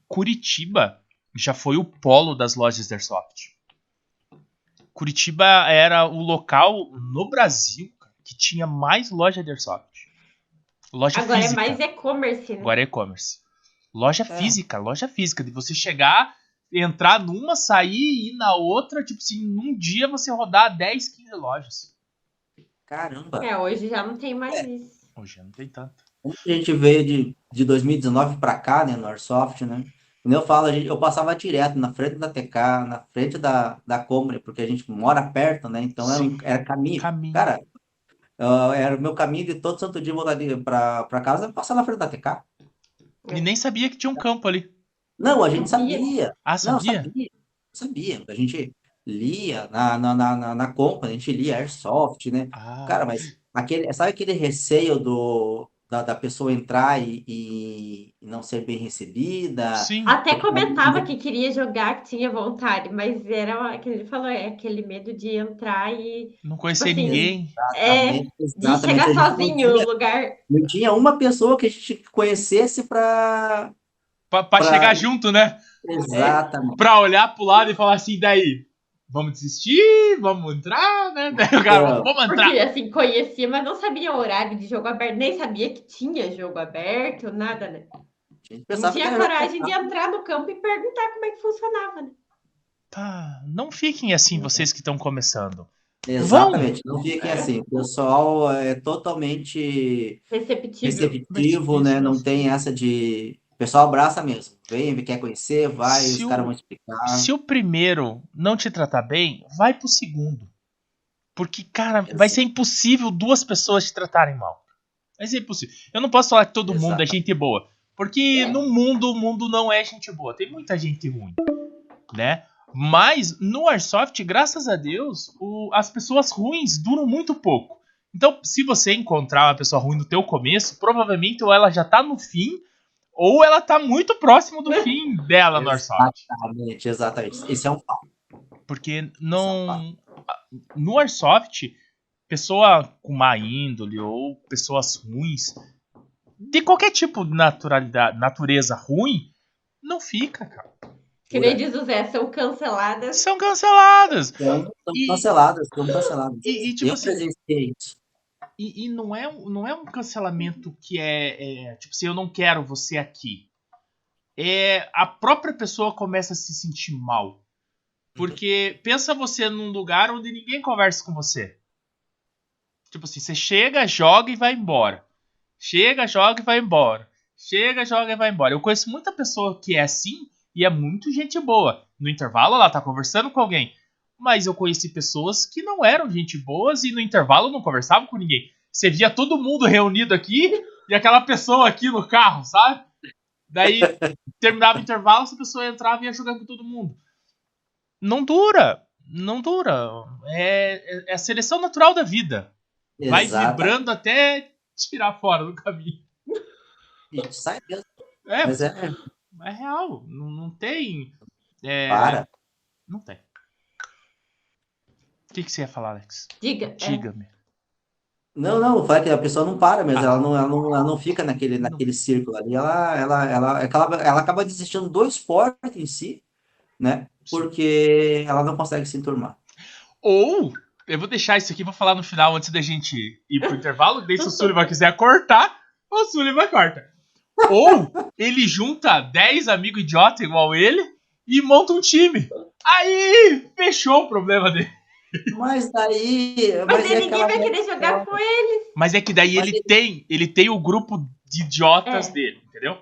Curitiba já foi o polo das lojas da Airsoft. Curitiba era o local no Brasil que tinha mais loja de Airsoft. Loja Agora física. é mais e-commerce, né? Agora é e-commerce. Loja é. física, loja física. De você chegar, entrar numa, sair e ir na outra. Tipo assim, num dia você rodar 10, 15 lojas. Caramba! É, hoje já não tem mais é. isso. Hoje já não tem tanto. A gente veio de, de 2019 para cá, né, no Airsoft, né? Quando eu falo, eu passava direto na frente da TK, na frente da, da Comre, porque a gente mora perto, né? Então era, era caminho. caminho. Cara, uh, era o meu caminho de todo santo dia voltar para casa, passar na frente da TK. E nem sabia que tinha um campo ali. Não, a gente sabia. Ah, sabia? Não, sabia. sabia. A gente lia na, na, na, na compra, a gente lia Airsoft, né? Ah. Cara, mas aquele, sabe aquele receio do, da, da pessoa entrar e, e, não ser bem recebida. Sim. Até comentava que queria jogar, que tinha vontade, mas era que ele falou, é aquele medo de entrar e. Não conhecer tipo assim, ninguém. É, de chegar sozinho no lugar. Não tinha uma pessoa que a gente conhecesse para. Para chegar junto, né? Exatamente. Para olhar pro lado e falar assim, daí, vamos desistir, vamos entrar, né? o [LAUGHS] cara, é. vamos entrar. Porque assim, conhecia, mas não sabia o horário de jogo aberto, nem sabia que tinha jogo aberto, nada, né? Não tinha coragem de [LAUGHS] entrar no campo e perguntar como é que funcionava, né? Tá, não fiquem assim vocês que estão começando. Exatamente, Vão. não fiquem assim. O pessoal é totalmente receptivo, receptivo né? Não tem essa de pessoal abraça mesmo. Vem, quer conhecer, vai, se os caras vão explicar. Se o primeiro não te tratar bem, vai pro segundo. Porque, cara, vai ser impossível duas pessoas te tratarem mal. Vai ser impossível. Eu não posso falar que todo Exato. mundo é gente boa. Porque é. no mundo, o mundo não é gente boa. Tem muita gente ruim. Né? Mas no Airsoft, graças a Deus, o, as pessoas ruins duram muito pouco. Então, se você encontrar uma pessoa ruim no teu começo, provavelmente ou ela já tá no fim, ou ela tá muito próximo do fim dela no Airsoft. Exatamente, exatamente. Esse é um fato. Porque não. É um no Airsoft, pessoa com má índole ou pessoas ruins, de qualquer tipo de naturalidade, natureza ruim, não fica, cara. Que nem diz o Zé, são canceladas. São canceladas. São, canceladas, são canceladas. E, e tipo Eu assim, e, e, não, é, não é um cancelamento que é, é, tipo assim, eu não quero você aqui. É a própria pessoa começa a se sentir mal. Porque pensa você num lugar onde ninguém conversa com você. Tipo assim, você chega, joga e vai embora. Chega, joga e vai embora. Chega, joga e vai embora. Eu conheço muita pessoa que é assim e é muito gente boa. No intervalo ela tá conversando com alguém mas eu conheci pessoas que não eram gente boas e no intervalo não conversavam com ninguém. Você via todo mundo reunido aqui e aquela pessoa aqui no carro, sabe? Daí [LAUGHS] terminava o intervalo, essa pessoa entrava e ia jogando com todo mundo. Não dura, não dura. É, é a seleção natural da vida. Vai vibrando até tirar fora do caminho. E sai mesmo. É, Mas é... é real. Não, não tem. É, Para. Não tem. O que, que você ia falar, Alex? Diga. É. Diga-me. É. Não, não, fala que a pessoa não para mesmo, ah. ela, não, ela, não, ela não fica naquele, naquele círculo ali, ela, ela, ela, ela, ela acaba desistindo do esporte em si, né? Porque ela não consegue se enturmar. Ou, eu vou deixar isso aqui, vou falar no final antes da gente ir pro [LAUGHS] intervalo, daí se o Sullivan quiser cortar, o Sullivan corta. Ou ele junta 10 amigos idiota igual ele e monta um time. Aí fechou o problema dele. Mas daí. Mas, mas é ninguém vai querer jogar com ele. Mas é que daí ele, ele, tem, ele tem o grupo de idiotas é. dele, entendeu?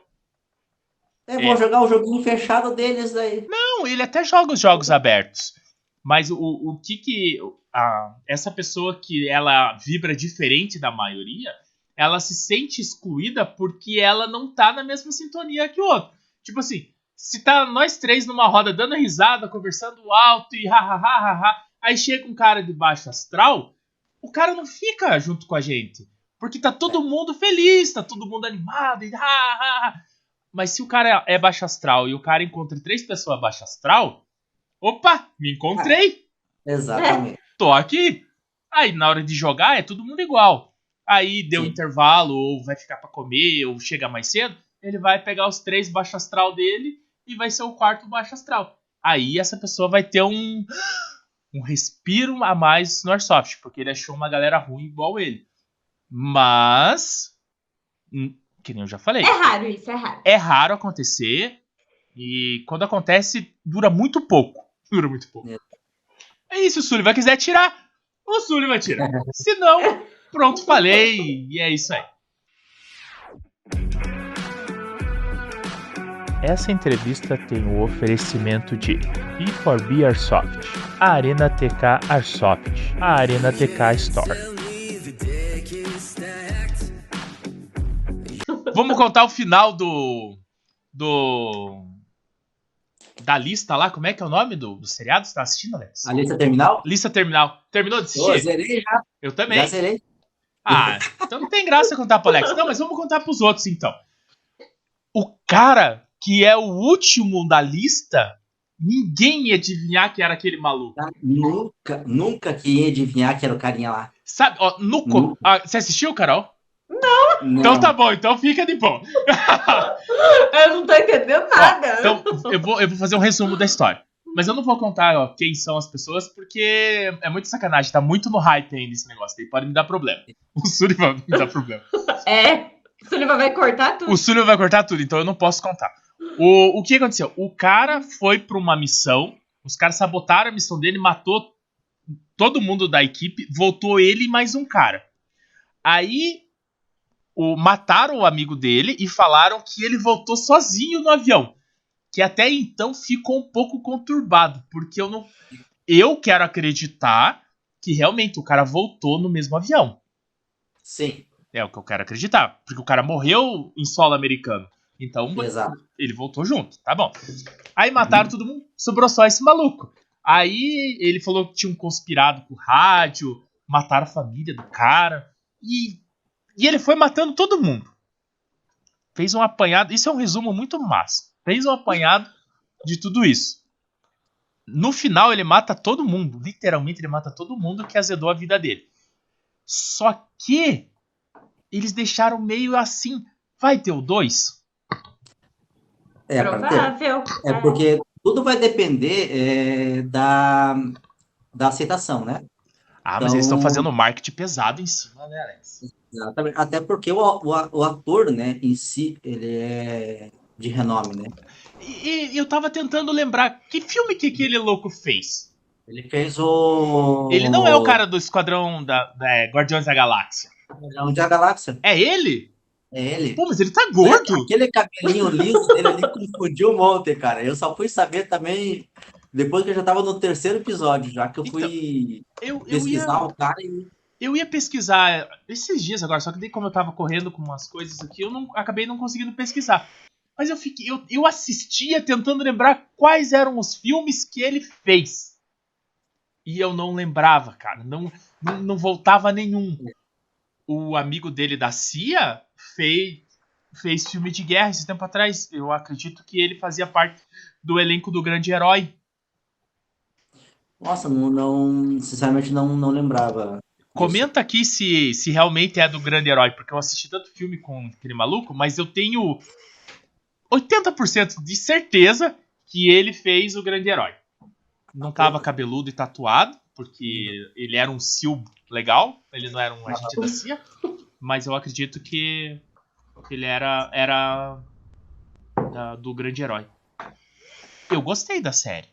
É, é. vou jogar o joguinho fechado deles daí. Não, ele até joga os jogos abertos. Mas o, o que que. A, essa pessoa que ela vibra diferente da maioria, ela se sente excluída porque ela não tá na mesma sintonia que o outro. Tipo assim, se tá nós três numa roda dando risada, conversando alto e ha ha ha ha, ha aí chega um cara de baixo astral, o cara não fica junto com a gente. Porque tá todo mundo feliz, tá todo mundo animado e. Mas se o cara é baixo astral e o cara encontra três pessoas baixo astral, opa, me encontrei. exatamente. Tô aqui. Aí na hora de jogar é todo mundo igual. Aí deu Sim. intervalo, ou vai ficar para comer, ou chega mais cedo, ele vai pegar os três baixo astral dele e vai ser o quarto baixo astral. Aí essa pessoa vai ter um um respiro a mais no Airsoft, porque ele achou uma galera ruim igual ele. Mas hum, que nem eu já falei. É raro isso, é raro. É raro acontecer e quando acontece dura muito pouco. [LAUGHS] Dura muito pouco. É, é isso, o Sullivan quiser tirar, o Sullivan tira. [LAUGHS] Se não, pronto, falei e é isso aí. Essa entrevista tem o oferecimento de E4B Airsoft, a Arena TK Airsoft, a Arena TK Store. Vamos contar o final do. do. da lista lá, como é que é o nome do, do seriado? Você tá assistindo, Alex? A lista terminal? Lista terminal. Terminou de assistir? Eu zerei já. Eu também. Já zerei. Ah, então não tem graça contar pro Alex. Não, mas vamos contar pros outros então. O cara que é o último da lista, ninguém ia adivinhar que era aquele maluco. Ah, nunca, nunca que ia adivinhar que era o carinha lá. Sabe, ó, no, ah, você assistiu, Carol? Não. não. Então tá bom, então fica de bom. [LAUGHS] eu não tô entendendo nada. Ó, então, eu vou, eu vou fazer um resumo da história. Mas eu não vou contar ó, quem são as pessoas, porque é muito sacanagem. Tá muito no hype ainda esse negócio. Aí pode me dar problema. O Sullivan me dá problema. É. O Sullivan vai cortar tudo. O Sullivan vai cortar tudo, então eu não posso contar. O, o que aconteceu? O cara foi para uma missão, os caras sabotaram a missão dele, matou todo mundo da equipe, voltou ele e mais um cara. Aí o, mataram o amigo dele e falaram que ele voltou sozinho no avião. Que até então ficou um pouco conturbado, porque eu não. Eu quero acreditar que realmente o cara voltou no mesmo avião. Sim. É o que eu quero acreditar. Porque o cara morreu em solo americano. Então, Exato. ele voltou junto, tá bom. Aí mataram uhum. todo mundo, sobrou só esse maluco. Aí ele falou que tinham conspirado com rádio, mataram a família do cara. E, e ele foi matando todo mundo. Fez um apanhado. Isso é um resumo muito massa. Fez um apanhado de tudo isso. No final, ele mata todo mundo. Literalmente, ele mata todo mundo que azedou a vida dele. Só que eles deixaram meio assim. Vai ter o 2? É, Provável. É porque tudo vai depender é, da, da aceitação, né? Ah, então, mas eles estão então fazendo marketing pesado em cima, né, Alex? Exatamente. Até porque o, o, o, ator, né, em si, ele é de renome, né? E, e eu tava tentando lembrar, que filme que aquele louco fez? Ele fez o... Ele não é o cara do Esquadrão da, da é, Guardiões da Galáxia. Guardiões da Galáxia. É ele? É ele. Pô, mas ele tá gordo. Aquele cabelinho liso dele ali confundiu um monte, cara. Eu só fui saber também depois que eu já tava no terceiro episódio, já que eu fui então, eu, pesquisar eu ia, o cara e. Eu ia pesquisar esses dias agora, só que daí como eu tava correndo com umas coisas aqui, eu não acabei não conseguindo pesquisar. Mas eu fiquei. Eu, eu assistia tentando lembrar quais eram os filmes que ele fez. E eu não lembrava, cara. Não, não, não voltava nenhum. O amigo dele da CIA fez, fez filme de guerra esse tempo atrás. Eu acredito que ele fazia parte do elenco do grande herói. Nossa, não, sinceramente não, não lembrava. Comenta aqui se, se realmente é do grande herói, porque eu assisti tanto filme com aquele maluco, mas eu tenho 80% de certeza que ele fez o grande herói. Não tava cabeludo e tatuado, porque ele era um sil legal, ele não era um agente da CIA, mas eu acredito que ele era, era da, do grande herói. Eu gostei da série.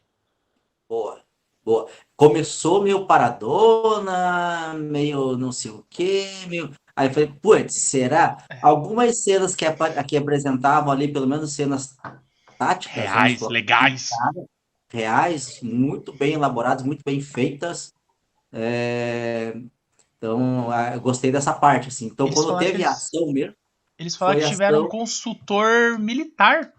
Boa, boa. Começou meio paradona, meio não sei o quê, meio. Aí eu falei, putz, será? É. Algumas cenas que, que apresentavam ali, pelo menos cenas táticas. Reais, legais. Reais, muito bem elaboradas, muito bem feitas. É... Então, eu gostei dessa parte, assim. Então, Eles quando teve eles... ação mesmo. Eles falaram que tiveram ação... um consultor militar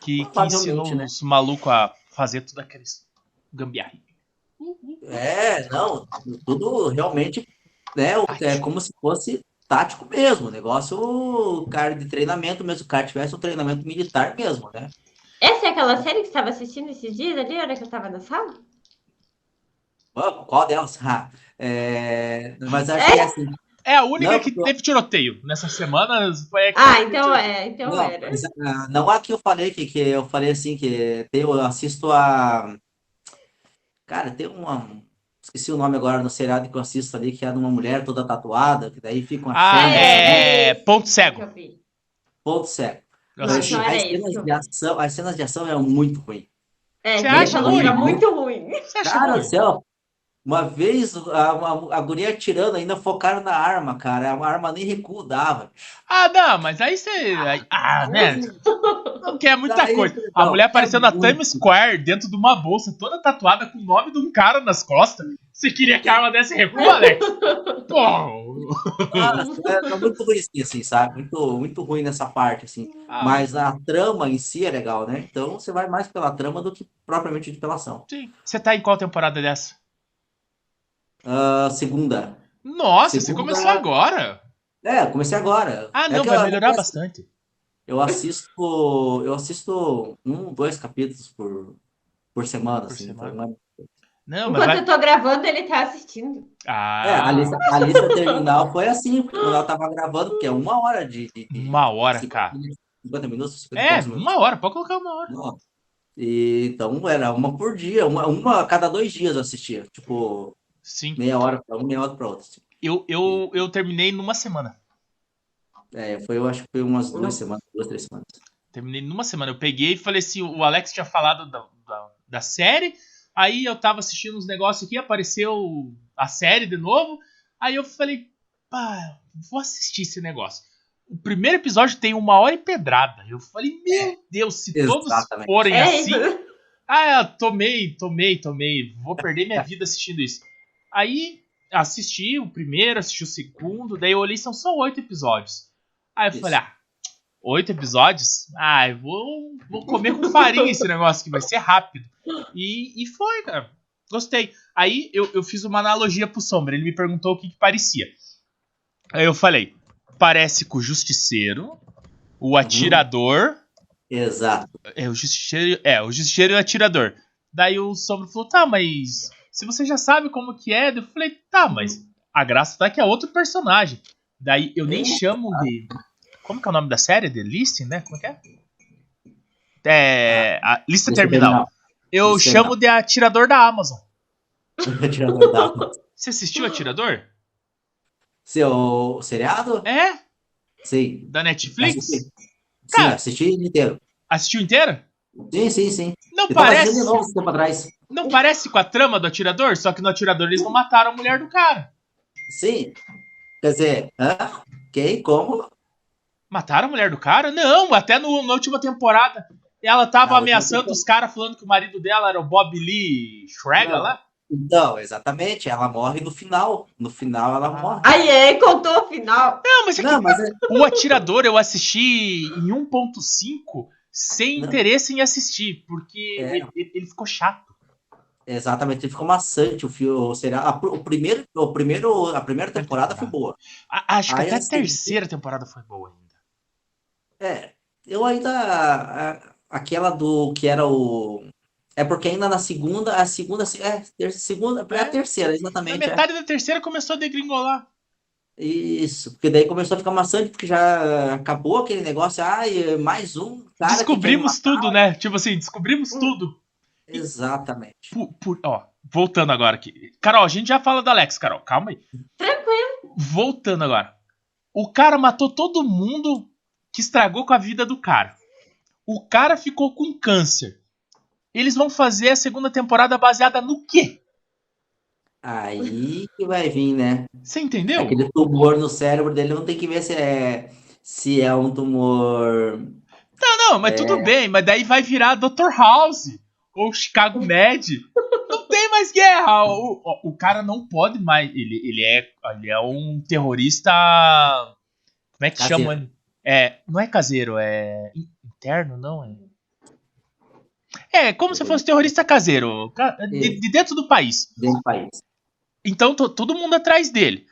que, que ensinou né? os malucos a fazer tudo aqueles gambiarra. É, não, tudo realmente né, é como se fosse tático mesmo, negócio, cara de treinamento mesmo, o cara tivesse um treinamento militar mesmo, né? Essa é aquela série que você estava assistindo esses dias ali, hora que eu estava na sala? Qual delas? [LAUGHS] Ah, é... Mas acho é? que é assim. É a única não, que teve tiroteio nessas semanas. Foi ah, então é, então não, era. Mas, uh, não a que eu falei que, que eu falei assim que eu assisto a cara tem uma esqueci o nome agora no seriado que eu assisto ali que é de uma mulher toda tatuada que daí fica uma ah é, é ponto cego ponto cego Mas, assim, as, cenas de ação, as cenas de ação é muito ruim. É, Você acha ruim? muito ruim. Você acha Cara ruim? do céu, uma vez a, a, a guria atirando, ainda focaram na arma, cara. A arma nem recuo dava. Ah, não, mas aí você. Ah, né? Não quer muita Daí, coisa. A mulher apareceu na Times Square dentro de uma bolsa toda tatuada com o nome de um cara nas costas. Você queria que a arma desse recuo, né? [LAUGHS] Pô! Ah, é, é, muito ruim assim, sabe? Muito, muito ruim nessa parte, assim. Ah, mas a trama em si é legal, né? Então você vai mais pela trama do que propriamente de pela ação. Sim. Você tá em qual temporada dessa? Uh, segunda. Nossa, segunda... você começou agora? É, comecei agora. Ah, não, é vai melhorar eu, bastante. Eu assisto, eu assisto um, dois capítulos por, por semana, por assim, semana. Não, Enquanto vai... eu tô gravando, ele tá assistindo. Ah. É, a lista, a lista terminal foi assim, quando ela tava gravando, porque é uma hora de. de, uma hora, 50, cara. 50 minutos? 50 é, minutos. uma hora, pode colocar uma hora. E, então era uma por dia, uma, uma a cada dois dias eu assistia. Tipo, Sim. Meia hora para um, meia hora para outro. Assim. Eu, eu, eu terminei numa semana. É, foi, eu acho que foi umas duas semanas, duas, três semanas. Terminei numa semana. Eu peguei e falei assim: o Alex tinha falado da, da, da série. Aí eu tava assistindo uns negócios aqui, apareceu a série de novo. Aí eu falei, pá, vou assistir esse negócio. O primeiro episódio tem uma hora e pedrada. Eu falei, meu Deus, se Exatamente. todos forem é assim. Ah, tomei, tomei, tomei. Vou perder minha [LAUGHS] vida assistindo isso. Aí assisti o primeiro, assisti o segundo, daí eu olhei, são só oito episódios. Aí eu Isso. falei, ah, oito episódios? Ah, eu vou, vou comer com farinha esse negócio que vai ser rápido. E, e foi, cara. Gostei. Aí eu, eu fiz uma analogia pro Sombra, ele me perguntou o que, que parecia. Aí eu falei, parece com o Justiceiro, o uhum. Atirador... Exato. É, o Justiceiro, é, o Justiceiro e o Atirador. Daí o Sombra falou, tá, mas se você já sabe como que é, eu falei, tá, mas a graça tá que é outro personagem. Daí eu nem chamo de. Como que é o nome da série? The Listing, né? Como é que é? É. A lista, terminal. Eu chamo de Atirador da Amazon. [LAUGHS] Atirador da Amazon. Você assistiu Atirador? Seu seriado? É? Sim. Da Netflix? Assisti. Cara, sim, assisti inteiro. Assistiu inteiro? Sim, sim, sim. Não eu parece. Novo, tempo atrás. Não parece com a trama do atirador? Só que no atirador eles não mataram a mulher do cara. Sim. Quer dizer, hã? Quem? Como? Mataram a mulher do cara? Não, até no, na última temporada. Ela tava ameaçando os caras falando que o marido dela era o Bob Lee Schrager lá. Não, exatamente. Ela morre no final. No final ela ah. morre. Aí, é, contou o final. Não, mas, é não, mas é... o atirador eu assisti em 1.5 sem não. interesse em assistir, porque é. ele, ele, ficou chato. Exatamente, ele ficou maçante o filme. Será o primeiro, o primeiro, a primeira temporada foi boa. acho que Aí, até a terceira temporada foi boa ainda. É, eu ainda aquela do que era o É porque ainda na segunda, a segunda, é, ter, segunda, é a é. terceira, exatamente. Na metade é. da terceira começou a degringolar. Isso, porque daí começou a ficar maçante, porque já acabou aquele negócio, ai, mais um cara Descobrimos tudo, né? Tipo assim, descobrimos hum, tudo. Exatamente. Por, por, ó, voltando agora aqui. Carol, a gente já fala do Alex, Carol, calma aí. Tranquilo. Voltando agora. O cara matou todo mundo que estragou com a vida do cara. O cara ficou com câncer. Eles vão fazer a segunda temporada baseada no quê? Aí que vai vir, né? Você entendeu? Aquele tumor no cérebro dele não tem que ver se é, se é um tumor. Não, não, mas é... tudo bem, mas daí vai virar Dr. House ou Chicago Med. não tem mais guerra. O, o, o, cara não pode mais. Ele, ele, é, ele é um terrorista. Como é que caseiro. chama? É, não é caseiro, é interno, não? É, é como se fosse terrorista caseiro, de, de dentro do país. Dentro do país. Então, todo mundo atrás dele.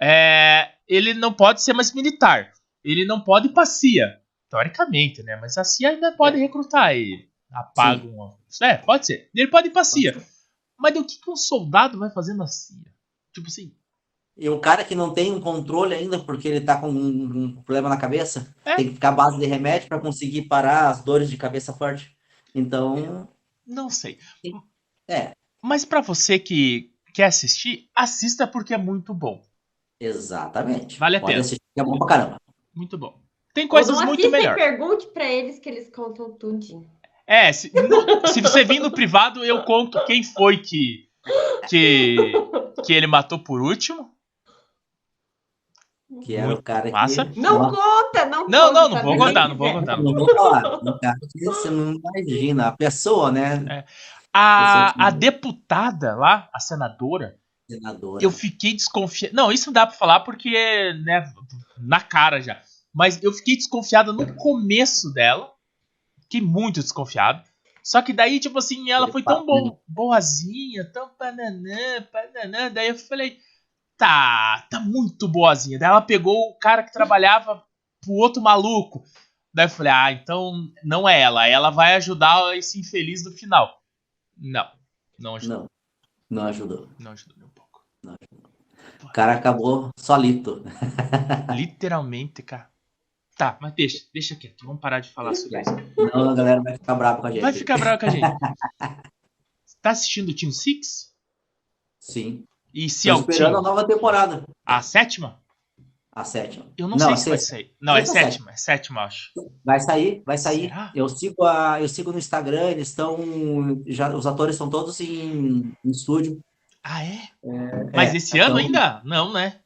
É, ele não pode ser mais militar. Ele não pode ir pra CIA. Teoricamente, né? Mas a CIA ainda pode é. recrutar ele. Apaga um. É, pode ser. Ele pode ir pra CIA. Mas o que, que um soldado vai fazer na CIA? Tipo assim. E um cara que não tem um controle ainda porque ele tá com um, um problema na cabeça, é. tem que ficar à base de remédio para conseguir parar as dores de cabeça forte. Então. Não sei. É. Mas para você que, quer assistir, assista porque é muito bom. Exatamente. Vale a Pode pena. Assistir, é bom pra caramba. Muito bom. Tem coisas muito melhores. pergunte para eles que eles contam tudo. É, se, no, se você vir no privado, eu conto quem foi que, que, que ele matou por último. Que era o cara Massa. que. Não conta, não Não, não, não vou contar, não vou contar. Não vou falar. Você não imagina, a pessoa, né? É. A, a deputada lá, a senadora, senadora. eu fiquei desconfiado. Não, isso não dá pra falar porque, né, na cara já. Mas eu fiquei desconfiada no começo dela. Fiquei muito desconfiado. Só que daí, tipo assim, ela foi tão bo boazinha, tão pananã, pananã. Daí eu falei, tá, tá muito boazinha. Daí ela pegou o cara que trabalhava pro outro maluco. Daí eu falei, ah, então não é ela. Ela vai ajudar esse infeliz no final. Não, não ajudou. Não, não ajudou. Não ajudou nem um pouco. Não ajudou. O cara acabou solito. [LAUGHS] Literalmente, cara. Tá, mas deixa, deixa quieto. Vamos parar de falar sobre isso. Não, a galera vai ficar brava com a gente. Vai ficar brava com a gente. [LAUGHS] tá assistindo o Team Six? Sim. E se Tô esperando team... a nova temporada. A sétima? A sétima. Eu não, não sei se vai sair. Não, é sétima, é sétima, acho. Vai sair, vai sair. Será? Eu sigo a, eu sigo no Instagram, eles estão já os atores estão todos em, em estúdio. Ah, é? é Mas é, esse então, ano ainda? Não, né?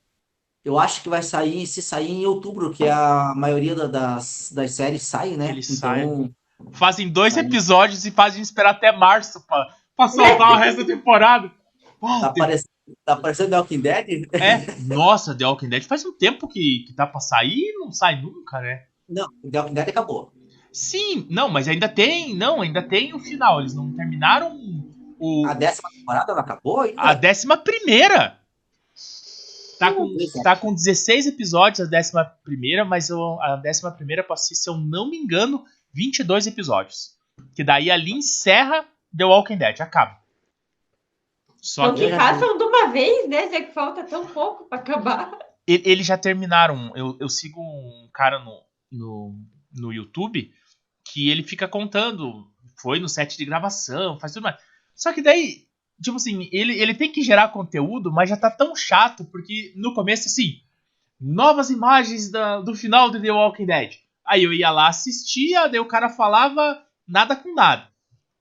Eu acho que vai sair, se sair em outubro, que a maioria das, das séries sai, né? Eles então, saem. Fazem dois sai. episódios e fazem esperar até março para soltar o resto da temporada. tá, parecendo, tá parecendo The Walking Dead? É, [LAUGHS] nossa, The Walking Dead faz um tempo que, que tá pra sair e não sai nunca, né? Não, The Walking Dead acabou. Sim, não, mas ainda tem, não, ainda tem o final. Eles não terminaram o. A décima temporada não acabou ainda? A décima primeira. Tá com, tá com 16 episódios a décima primeira, mas a décima primeira passei, se eu não me engano, 22 episódios. Que daí ali encerra The Walking Dead, acaba. Só então que, que façam de uma vez, né? Já que falta tão pouco para acabar. Eles já terminaram. Eu, eu sigo um cara no, no, no YouTube que ele fica contando. Foi no set de gravação, faz tudo mais. Só que daí tipo assim, ele, ele tem que gerar conteúdo, mas já tá tão chato, porque no começo, assim, novas imagens da, do final de The Walking Dead. Aí eu ia lá assistia, daí o cara falava nada com nada.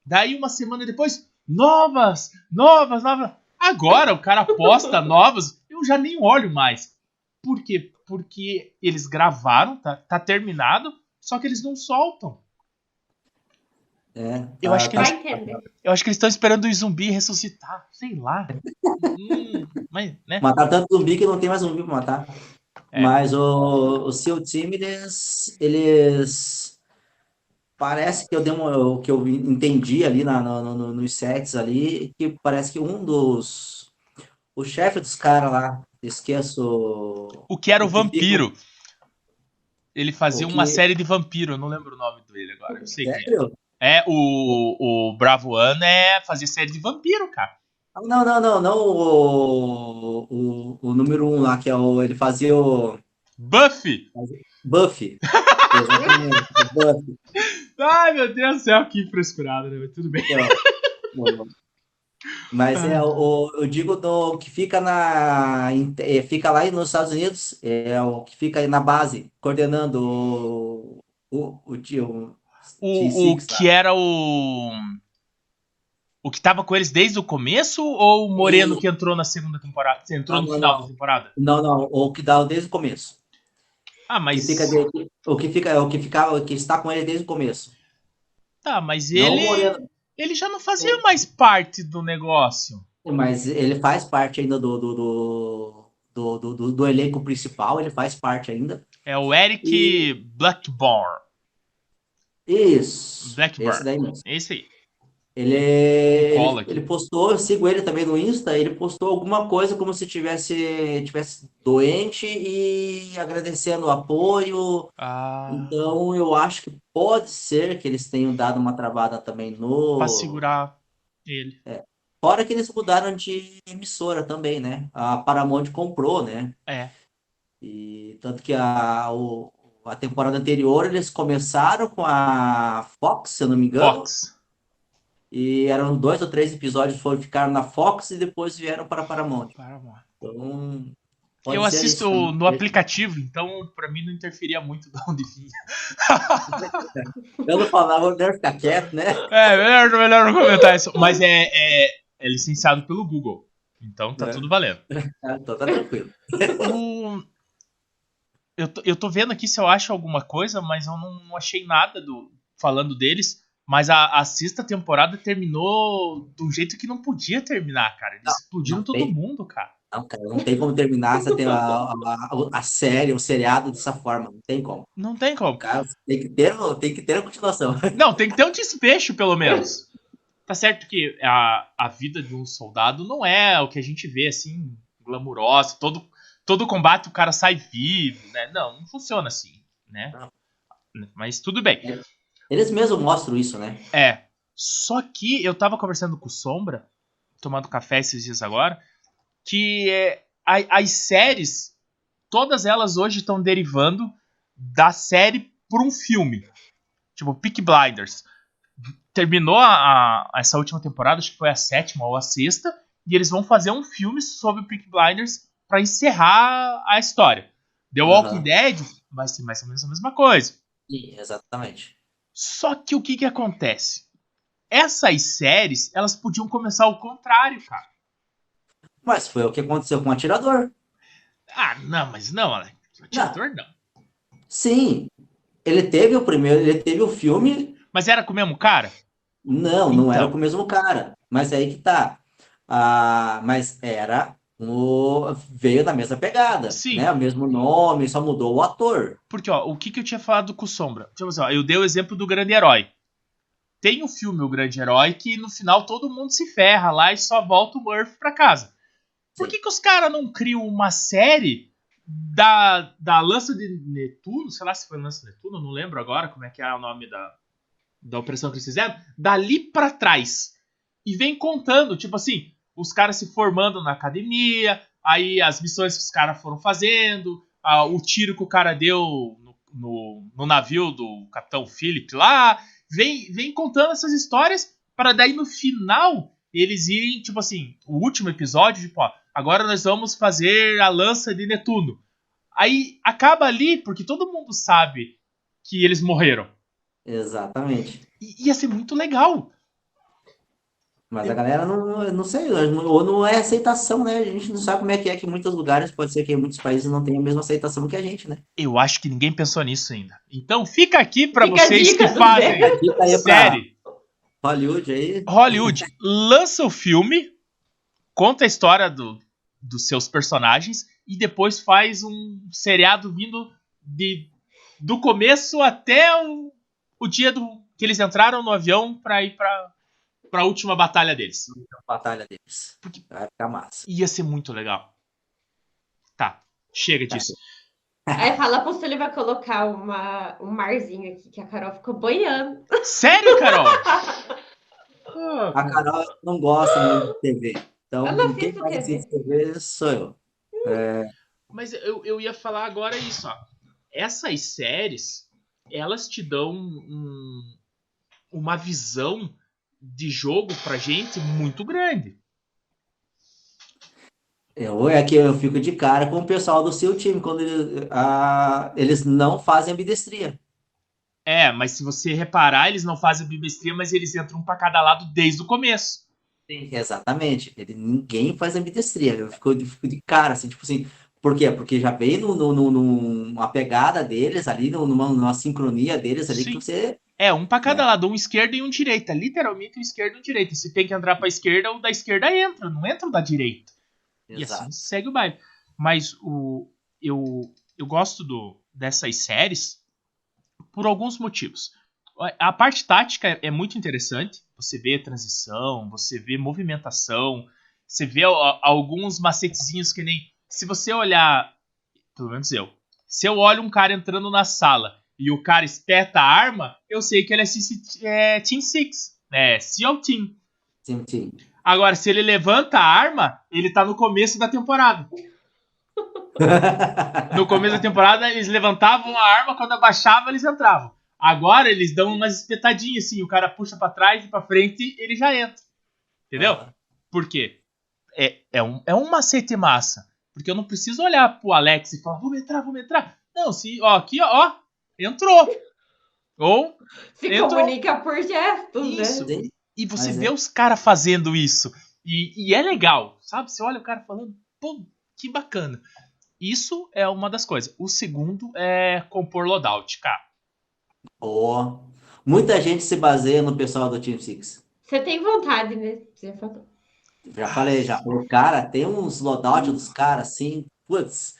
Daí uma semana depois, novas, novas, novas. Agora o cara posta [LAUGHS] novas, eu já nem olho mais. Por quê? Porque eles gravaram, tá, tá terminado, só que eles não soltam. É, eu, acho que eles, eu acho que eles estão esperando o zumbi ressuscitar. Sei lá. [LAUGHS] hum, mas, né? Matar tanto zumbi que não tem mais zumbi pra matar. É. Mas o, o seu time, eles, eles. Parece que eu dei uma, que eu entendi ali na, no, no, nos sets ali, que parece que um dos. O chefe dos caras lá, esqueço. O que era o, vampiro. Ele fazia que... uma série de vampiro, eu não lembro o nome dele agora. Eu sei Sério? É, o, o Bravo One é fazer série de vampiro, cara. Não, não, não, não o, o, o número um lá, que é o. Ele fazia o. Buffy! Buffy. [LAUGHS] Exatamente, [LAUGHS] Buffy. Ai, meu Deus do céu, que frescurado, né? Tudo bem. Mas é o, eu digo do que fica na é, fica lá nos Estados Unidos, é o que fica aí na base, coordenando o o, o, o, o, o que era o o que tava com eles desde o começo ou o Moreno o... que entrou na segunda temporada? Você entrou não, no final não. da temporada? Não, não, o que dá desde o começo. Ah, mas que fica de, o que fica o que fica o que está com ele desde o começo. Tá, mas ele ele já não fazia mais parte do negócio. Mas ele faz parte ainda do, do, do, do, do, do, do elenco principal, ele faz parte ainda. É o Eric e... Blackburn. Isso. Blackburn. Esse daí mesmo. Esse aí. Ele, ele, ele, postou, eu sigo ele também no Insta, ele postou alguma coisa como se tivesse, tivesse doente e agradecendo o apoio. Ah. Então eu acho que pode ser que eles tenham dado uma travada também no. Para segurar ele. É. Fora que eles mudaram de emissora também, né? A Paramount comprou, né? É. E tanto que a, o, a temporada anterior eles começaram com a Fox, se eu não me engano. Fox. E eram dois ou três episódios foram ficar na Fox e depois vieram para a Paramount. Paramount. Então, eu assisto isso, no aplicativo, então para mim não interferia muito de onde vinha. [LAUGHS] eu não falava, melhor ficar quieto, né? É, melhor, melhor não comentar isso. Mas é, é, é licenciado pelo Google. Então tá é. tudo valendo. [LAUGHS] então tá tranquilo. O... Eu, tô, eu tô vendo aqui se eu acho alguma coisa, mas eu não, não achei nada do, falando deles. Mas a, a sexta temporada terminou do jeito que não podia terminar, cara. Eles não, explodiram não todo tem. mundo, cara. Não, cara, não tem como terminar essa a, a, a, série, o seriado dessa forma. Não tem como. Não tem como. Cara, tem que ter, tem que ter a continuação. [LAUGHS] Não, tem que ter um desfecho, pelo menos. Tá certo que a, a vida de um soldado não é o que a gente vê, assim, glamurosa. Todo, todo combate o cara sai vivo, né? Não, não funciona assim, né? Mas tudo bem. É. Eles mesmos mostram isso, né? É. Só que eu tava conversando com o Sombra, tomando café esses dias agora, que é, as séries, todas elas hoje estão derivando da série por um filme. Tipo, Peak Blinders. Terminou a, a, essa última temporada, acho que foi a sétima ou a sexta, e eles vão fazer um filme sobre o Peak Blinders para encerrar a história. The Walking uhum. Dead vai ser mais ou menos a mesma coisa. Sim, exatamente. Só que o que que acontece? Essas séries, elas podiam começar ao contrário, cara. Mas foi o que aconteceu com o Atirador. Ah, não, mas não, Alex. O Atirador não. não. Sim. Ele teve o primeiro, ele teve o filme. Mas era com o mesmo cara? Não, não era então. com o mesmo cara. Mas é aí que tá. Ah, mas era no, veio da mesma pegada, Sim. né? O mesmo nome, só mudou o ator. Porque, ó, o que, que eu tinha falado com o Sombra? Tipo assim, ó, eu dei o exemplo do grande herói. Tem o um filme O Grande Herói que no final todo mundo se ferra lá e só volta o Murphy pra casa. Por que, que os caras não criam uma série da, da Lança de Netuno? Sei lá se foi Lança de Netuno, não lembro agora como é que é o nome da, da operação que eles fizeram. Dali pra trás. E vem contando, tipo assim, os caras se formando na academia, aí as missões que os caras foram fazendo, a, o tiro que o cara deu no, no, no, navio do Capitão Philip lá. Vem, vem contando essas histórias para daí no final eles irem, tipo assim, o último episódio, tipo, ó, agora nós vamos fazer a lança de Netuno. Aí acaba ali, porque todo mundo sabe que eles morreram. Exatamente. I ia ser muito legal. Mas a galera não, não sei, ou não é aceitação, né? A gente não sabe como é que é que em muitos lugares, pode ser que em muitos países não tenham a mesma aceitação que a gente, né? Eu acho que ninguém pensou nisso ainda. Então fica aqui para vocês que fazem série. Hollywood aí. Hollywood, lança o filme, conta a história do, dos seus personagens e depois faz um seriado vindo de, do começo até o, o dia do, que eles entraram no avião para ir para pra última batalha deles. Batalha deles. Porque Vai ficar massa. Ia ser muito legal. Tá, chega tá. disso. Aí fala pro ele vai colocar uma, um marzinho aqui, que a Carol ficou boiando. Sério, Carol? [LAUGHS] a Carol não gosta muito de TV. Então, quem faz TV. TV sou eu. É... Mas eu, eu ia falar agora isso, ó. Essas séries, elas te dão um, uma visão de jogo pra gente muito grande. Eu, é que eu fico de cara com o pessoal do seu time, quando ele, a, eles não fazem ambidestria. É, mas se você reparar, eles não fazem ambidestria, mas eles entram para cada lado desde o começo. Sim, exatamente. Ele, ninguém faz ambidestria. Eu fico, eu fico de cara, assim, tipo assim, por quê? Porque já veio no, no, no, numa pegada deles ali, numa, numa sincronia deles ali Sim. que você. É, um para cada é. lado, um esquerdo e um direita. Literalmente um esquerdo e um direita. Se tem que entrar pra esquerda, o da esquerda entra, não entra o da direita. Exato. E assim segue o baile. Mas o, eu, eu gosto do, dessas séries por alguns motivos. A parte tática é muito interessante. Você vê transição, você vê movimentação, você vê alguns macetezinhos que nem. Se você olhar. Pelo menos eu. Se eu olho um cara entrando na sala e o cara espeta a arma, eu sei que ele é, é Team 6. É SEAL Team. Team Team. Agora, se ele levanta a arma, ele tá no começo da temporada. [LAUGHS] no começo da temporada, eles levantavam a arma, quando abaixava, eles entravam. Agora, eles dão umas espetadinhas assim, o cara puxa para trás e pra frente, ele já entra. Entendeu? Ah. Por quê? É, é, um, é um macete massa. Porque eu não preciso olhar pro Alex e falar, vamos entrar, vamos entrar. Não, se, ó, aqui, ó, ó entrou. Ou. Se entrou. comunica por gestos, né? Isso. né? E você Mas vê é. os caras fazendo isso. E, e, é legal, sabe? Você olha o cara falando, pô, que bacana. Isso é uma das coisas. O segundo é compor loadout, cara. Oh. Muita gente se baseia no pessoal do Team Six. Você tem vontade, né? Você falou. Já falei, já. O cara tem uns loadout dos caras assim, putz,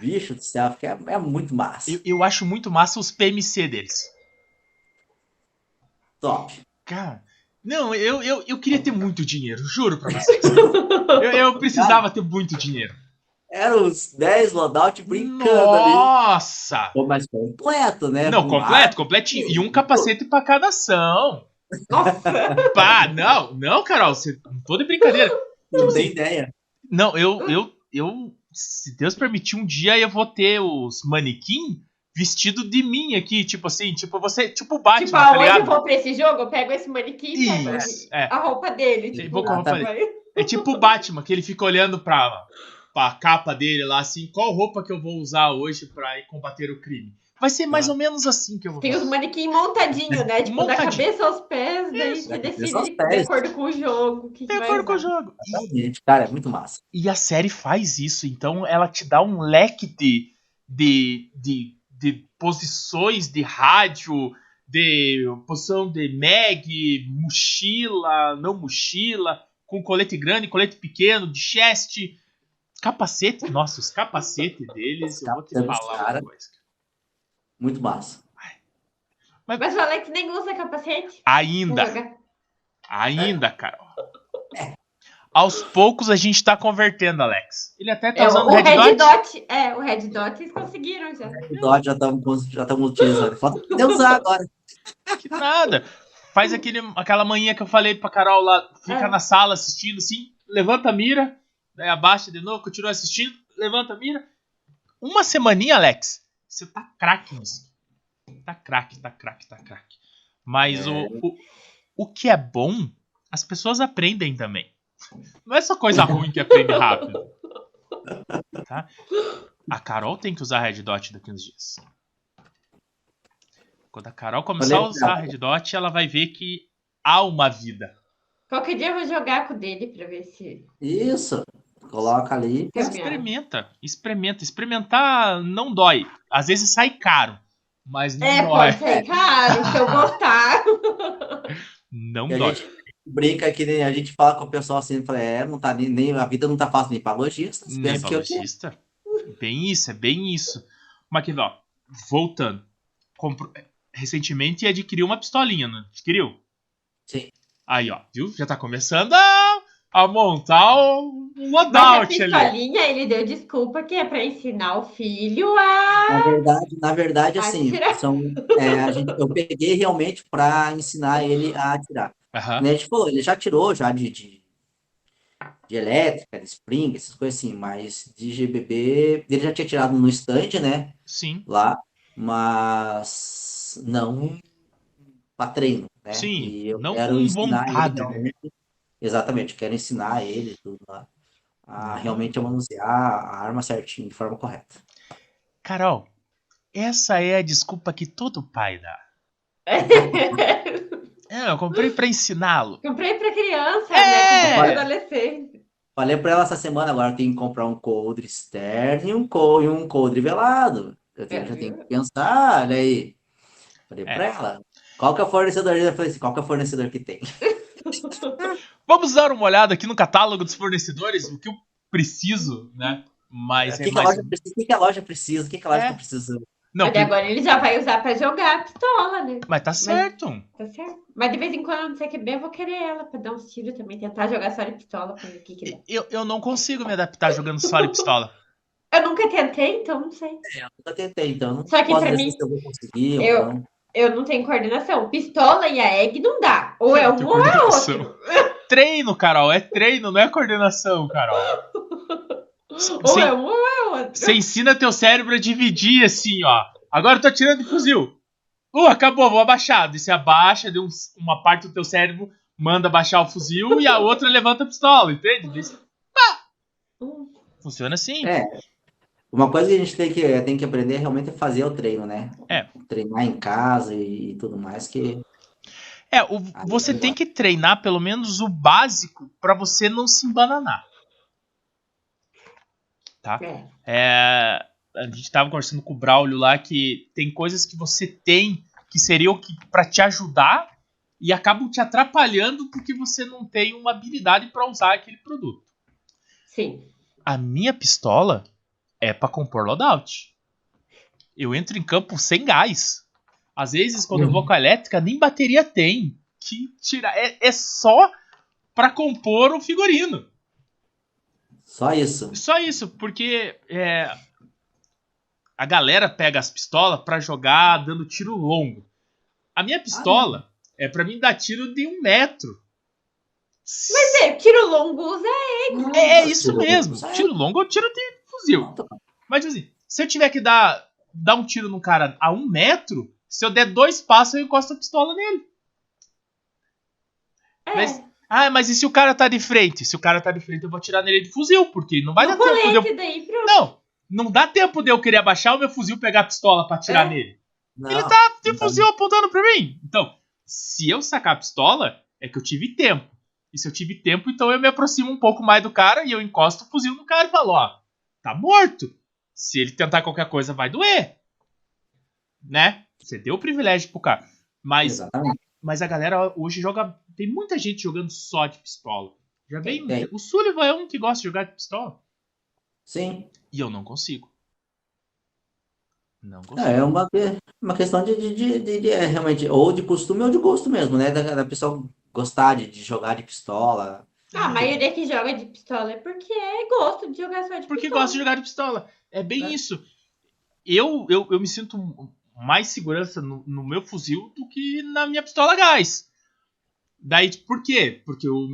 bicho do céu, é, é muito massa. Eu, eu acho muito massa os PMC deles. Top. Cara, não, eu, eu, eu queria ter muito dinheiro, juro pra vocês. [LAUGHS] eu, eu precisava ter muito dinheiro. Eram uns 10 loadout brincando Nossa! ali. Nossa! Mas completo, né? Não, completo, completinho. E um capacete pra cada ação. Pá, não, não, Carol, você não tô de brincadeira. Não tem ideia. Não, eu, eu, eu, se Deus permitir, um dia eu vou ter os manequim vestido de mim aqui, tipo assim, tipo você, tipo o Batman, tipo, tá ligado? eu vou pra esse jogo, eu pego esse manequim e pego é. a roupa dele. Tipo, vou, como falei, [LAUGHS] é tipo o Batman, que ele fica olhando pra, pra capa dele lá, assim, qual roupa que eu vou usar hoje pra ir combater o crime. Vai ser mais ah. ou menos assim que eu vou Tem os manequim montadinho, né? Tipo, montadinho. da cabeça aos pés, daí você decide de acordo com o jogo. Que de acordo com o jogo. E, cara, é muito massa. E a série faz isso, então ela te dá um leque de, de, de de posições de rádio, de posição de mag, mochila, não mochila, com colete grande, colete pequeno, de chest, capacete. Nossa, os capacetes deles, eu vou te falar uma coisa. Muito massa. Mas, Mas o Alex nem usa capacete? Ainda. Ainda, Carol. É. Aos poucos a gente tá convertendo, Alex. Ele até tá é, usando o Red, Red Dot. Dot. É, o Red Dot eles conseguiram já. Red Dot já estamos já utilizando. Falta de usar agora. Que nada. Faz aquele, aquela manhã que eu falei pra Carol lá, fica é. na sala assistindo assim, levanta a mira, né, abaixa de novo, continua assistindo, levanta a mira. Uma semaninha, Alex, você tá craque nisso. Tá craque, tá craque, tá craque. Mas é. o, o, o que é bom, as pessoas aprendem também. Não é só coisa ruim que aprende rápido. [LAUGHS] Tá? A Carol tem que usar Red Dot daqui uns dias. Quando a Carol começar a usar Red Dot, ela vai ver que há uma vida. Qualquer dia eu vou jogar com o dele pra ver se. Isso. Coloca ali. Experimenta. Experimenta. Experimentar não dói. Às vezes sai caro. Mas não é, dói. É, pode sair caro se eu gostar. [LAUGHS] Não e dói. A gente, brinca que nem a gente fala com o pessoal assim, fala, é, não tá nem, nem a vida não tá fácil nem para lojista. Nem para lojista. Bem isso, é bem isso. Mas aqui, ó, voltando. Compro... Recentemente adquiriu uma pistolinha, não adquiriu? Sim. Aí, ó, viu? Já tá começando a a montar um loadout Mas a pistolinha, ali. ele deu desculpa que é para ensinar o filho a. Na verdade, na verdade assim, são, é, gente, eu peguei realmente para ensinar ele a atirar. Uhum. Né, a gente falou, ele já tirou já de, de, de, elétrica, de spring, essas coisas assim, mas de GBB, ele já tinha tirado no stand, né? Sim. Lá, mas não para treino, né? Sim, e eu não quero ensinar vontade, ele, né? Exatamente, quero ensinar ele tudo lá a realmente manusear a arma certinho, de forma correta. Carol, essa é a desculpa que todo pai dá. [LAUGHS] é, eu comprei para ensiná-lo. Comprei para criança, é. né? Para adolescente. Falei para ela essa semana agora tem que comprar um coldre externo e um, co e um coldre velado. Eu tenho, é. já tenho que pensar, olha aí. Falei é. para ela. Qual que é o fornecedor? Eu falei assim, qual que é o fornecedor que tem? [LAUGHS] Vamos dar uma olhada aqui no catálogo dos fornecedores, o que eu preciso, né? Mas o que, é mais... que, precisa, que, a loja precisa? O que, a loja é. precisa? Não, Mas agora ele já vai usar pra jogar a pistola, né? Mas tá certo. Mas, tá certo. Mas de vez em quando, não sei que bem, eu vou querer ela pra dar uns tiros também, tentar jogar só de pistola pra ver o que, que dá. Eu, eu não consigo me adaptar jogando só de pistola. Eu nunca tentei, então não sei. É, eu nunca tentei, então não Só que pra mim, eu vou conseguir. Eu, não. Eu não tenho coordenação. Pistola e a egg não dá. Ou é um ou é outro. treino, Carol. É treino, não é coordenação, Carol. [LAUGHS] Ou é um ou é outro. Você ensina teu cérebro a dividir assim, ó. Agora eu tô tirando de fuzil. Uh, acabou, vou abaixar. você abaixa, deu uma parte do teu cérebro, manda baixar o fuzil e a outra levanta a pistola, entende? Diz, Funciona assim. É. Uma coisa que a gente tem que, tem que aprender realmente é fazer o treino, né? É. Treinar em casa e, e tudo mais que é, o, você tem que treinar pelo menos o básico para você não se embananar. Tá? É. é, a gente tava conversando com o Braulio lá que tem coisas que você tem que seriam que para te ajudar e acabam te atrapalhando porque você não tem uma habilidade para usar aquele produto. Sim. A minha pistola é para compor loadout. Eu entro em campo sem gás. Às vezes, quando uhum. eu vou com a elétrica, nem bateria tem. Que tirar. É, é só para compor o figurino. Só isso. Só isso, porque é, a galera pega as pistolas para jogar dando tiro longo. A minha pistola ah, é para mim dar tiro de um metro. Mas é, tiro longo usa É, é isso mesmo. Tiro longo é tiro de fuzil. Mas assim, se eu tiver que dar, dar um tiro no cara a um metro, se eu der dois passos, eu encosto a pistola nele. É. Mas, ah, mas e se o cara tá de frente? Se o cara tá de frente, eu vou atirar nele de fuzil, porque não vai no dar tempo de eu... daí, Não, não dá tempo de eu querer abaixar o meu fuzil e pegar a pistola pra atirar é. nele. Não, Ele tá de fuzil apontando pra mim. Então, se eu sacar a pistola, é que eu tive tempo. E se eu tive tempo, então eu me aproximo um pouco mais do cara e eu encosto o fuzil no cara e falo, ó, tá morto. Se ele tentar qualquer coisa, vai doer. Né? Você deu o privilégio pro cara. Mas, mas a galera hoje joga. Tem muita gente jogando só de pistola. Já vem. Tem. O Sullivan é um que gosta de jogar de pistola. Sim. E eu não consigo. Não consigo. É, é uma, uma questão de, de, de, de, de é, realmente, ou de costume ou de gosto mesmo, né? Da, da pessoa gostar de, de jogar de pistola. Ah, a maioria que joga de pistola é porque é gosto de jogar só de porque pistola. Porque gosta de jogar de pistola. É bem é. isso. Eu, eu, eu me sinto mais segurança no, no, meu fuzil do que na minha pistola a gás. Daí, por quê? Porque o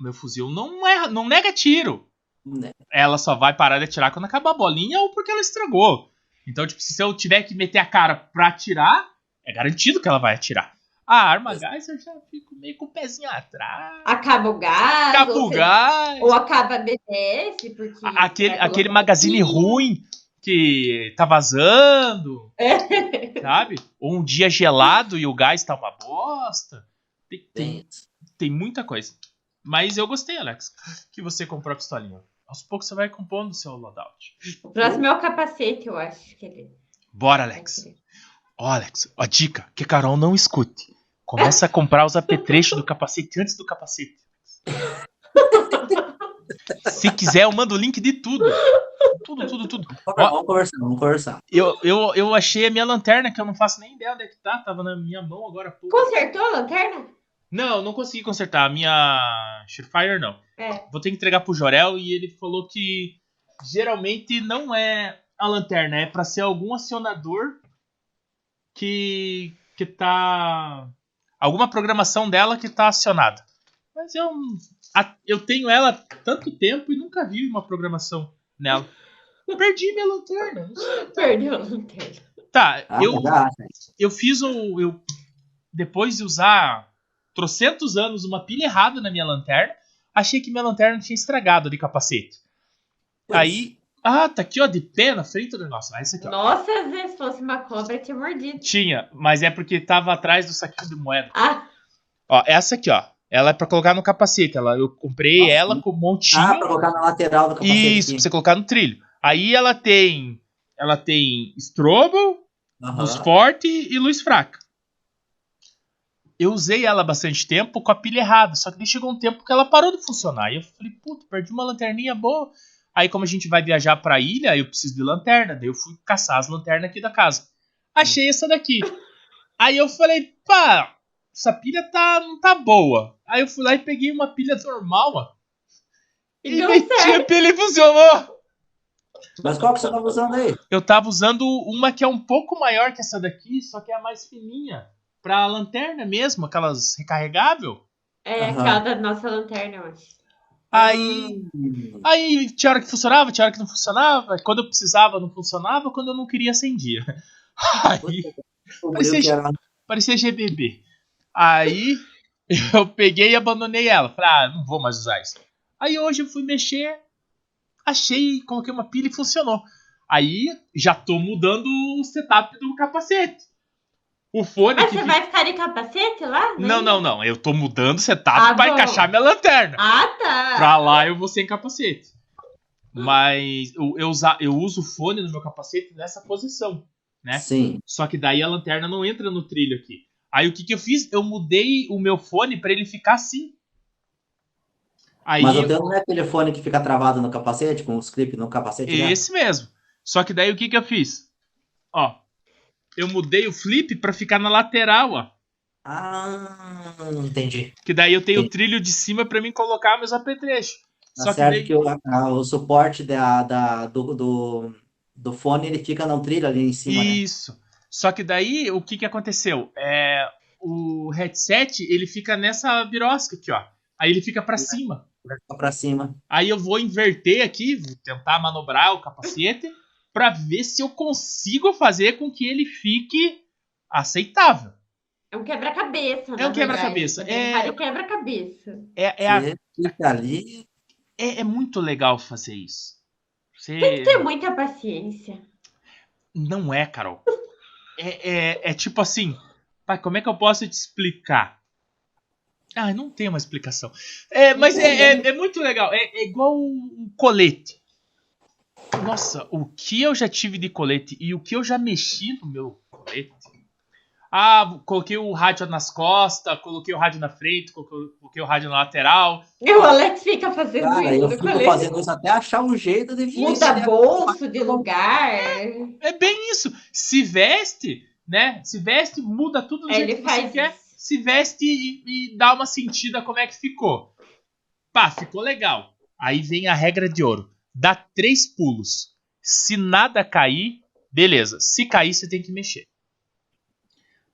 meu fuzil não, é, não nega tiro. Né. Ela só vai parar de atirar quando acabar a bolinha ou porque ela estragou. Então, tipo, se eu tiver que meter a cara pra atirar, é garantido que ela vai atirar. A arma gás eu já fico meio com o pezinho atrás. Acaba o gás. Acaba o gás. Ou acaba a BTS, porque. Aquele, aquele magazine ruim que tá vazando, é. sabe? Ou um dia gelado e o gás tá uma bosta. Tem, tem, tem, muita coisa. Mas eu gostei, Alex, que você comprou a pistolinha. Aos poucos você vai compondo o seu loadout. O próximo é o capacete, eu acho que ele. Bora, Alex. Ó, Alex, a dica que a Carol não escute. Começa a comprar os apetrechos do capacete antes do capacete. Se quiser, eu mando o link de tudo. Tudo, tudo, tudo. Vamos conversar, vamos conversar. Eu, eu, eu achei a minha lanterna, que eu não faço nem ideia onde é que tá. Tava na minha mão agora. Consertou a lanterna? Não, não consegui consertar. A minha Surefire não. É. Vou ter que entregar pro Jorel e ele falou que geralmente não é a lanterna, é para ser algum acionador que que tá alguma programação dela que tá acionada. Mas eu eu tenho ela há tanto tempo e nunca vi uma programação nela. Perdi minha lanterna. Perdeu a lanterna. Tá, ah, eu, eu fiz o. Eu, depois de usar trocentos anos uma pilha errada na minha lanterna, achei que minha lanterna tinha estragado de capacete. Pois. Aí. Ah, tá aqui, ó, de pé na frente do negócio. Ah, esse aqui, ó. Nossa, às vezes fosse uma cobra, tinha mordido. Tinha, mas é porque tava atrás do saquinho de moeda. Ah. Ó, essa aqui, ó. Ela é pra colocar no capacete. Ela, eu comprei Nossa. ela com um montinho. Ah, pra colocar na lateral do capacete. Isso, pra você colocar no trilho. Aí ela tem. Ela tem strobo, uhum. luz forte e luz fraca. Eu usei ela bastante tempo com a pilha errada, só que daí chegou um tempo que ela parou de funcionar. E eu falei, puta, perdi uma lanterninha boa. Aí, como a gente vai viajar pra ilha, eu preciso de lanterna. Daí eu fui caçar as lanternas aqui da casa. Achei essa daqui. Aí eu falei, pá, essa pilha tá, não tá boa. Aí eu fui lá e peguei uma pilha normal, ó. E, e meti a pilha e funcionou. Mas qual que você tava usando aí? Eu tava usando uma que é um pouco maior que essa daqui, só que é a mais fininha. Pra lanterna mesmo, aquelas recarregável. É, uhum. aquela da nossa lanterna, eu acho. Aí, aí tinha hora que funcionava, tinha hora que não funcionava. Quando eu precisava, não funcionava. Quando eu não queria, acendia. [LAUGHS] Aí, parecia, parecia GBB. Aí [LAUGHS] eu peguei e abandonei ela. Falei, ah, não vou mais usar isso. Aí hoje eu fui mexer, achei, coloquei uma pilha e funcionou. Aí já tô mudando o setup do capacete. O fone. Mas você fica... vai ficar de capacete lá? Não, não, não. Eu tô mudando o setup ah, pra bom. encaixar minha lanterna. Ah, tá. Pra lá eu vou sem capacete. Mas eu, eu, usa, eu uso o fone no meu capacete nessa posição, né? Sim. Só que daí a lanterna não entra no trilho aqui. Aí o que, que eu fiz? Eu mudei o meu fone para ele ficar assim. Aí Mas o teu não é aquele fone que fica travado no capacete, com os clipes no capacete? Né? Esse né? mesmo. Só que daí o que, que eu fiz? Ó, eu mudei o flip para ficar na lateral, ó. Ah, entendi. Que daí eu tenho entendi. o trilho de cima para mim colocar meus apetrechos. Tá Só certo que, daí... que o, a, o suporte da, da, do, do, do fone ele fica no trilho ali em cima. Né? Isso. Né? Só que daí o que, que aconteceu? É, o headset ele fica nessa birosca aqui, ó. Aí ele fica para cima. Para cima. Aí eu vou inverter aqui, vou tentar manobrar o capacete para ver se eu consigo fazer com que ele fique aceitável. É um quebra-cabeça. É um quebra-cabeça. É um quebra-cabeça. É, é, a... ali. É, é, muito legal fazer isso. Você... Tem que ter muita paciência. Não é, Carol. é, é, é tipo assim. Pai, como é que eu posso te explicar? Ah, não tem uma explicação. É, mas é, é, é muito legal. É, é igual um colete. Nossa, o que eu já tive de colete e o que eu já mexi no meu colete. Ah, coloquei o rádio nas costas, coloquei o rádio na frente, coloquei o rádio na lateral. E o Alex fica fazendo Cara, isso. Eu fico colete. fazendo isso até achar um jeito de Muda bolso de lugar. É, é, bem isso. Se veste, né? Se veste, muda tudo do é, jeito que você isso. quer. Se veste e, e dá uma sentida como é que ficou. Pá, ficou legal. Aí vem a regra de ouro. Dá três pulos. Se nada cair, beleza. Se cair, você tem que mexer.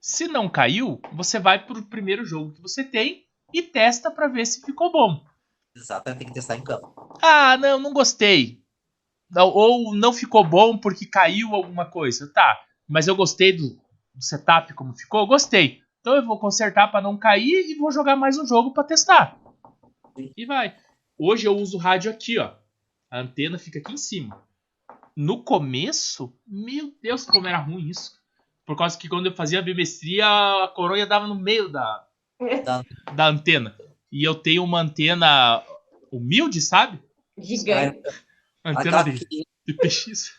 Se não caiu, você vai pro primeiro jogo que você tem e testa para ver se ficou bom. Exato, tem que testar em campo. Ah, não, não gostei. Ou não ficou bom porque caiu alguma coisa. Tá, mas eu gostei do, setup como ficou, gostei. Então eu vou consertar para não cair e vou jogar mais um jogo para testar. E vai. Hoje eu uso o rádio aqui, ó. A antena fica aqui em cima. No começo, meu Deus, como era ruim isso. Por causa que quando eu fazia a bimestria, a coronha dava no meio da, da, da antena. E eu tenho uma antena humilde, sabe? Gigante. Antena de, de PX.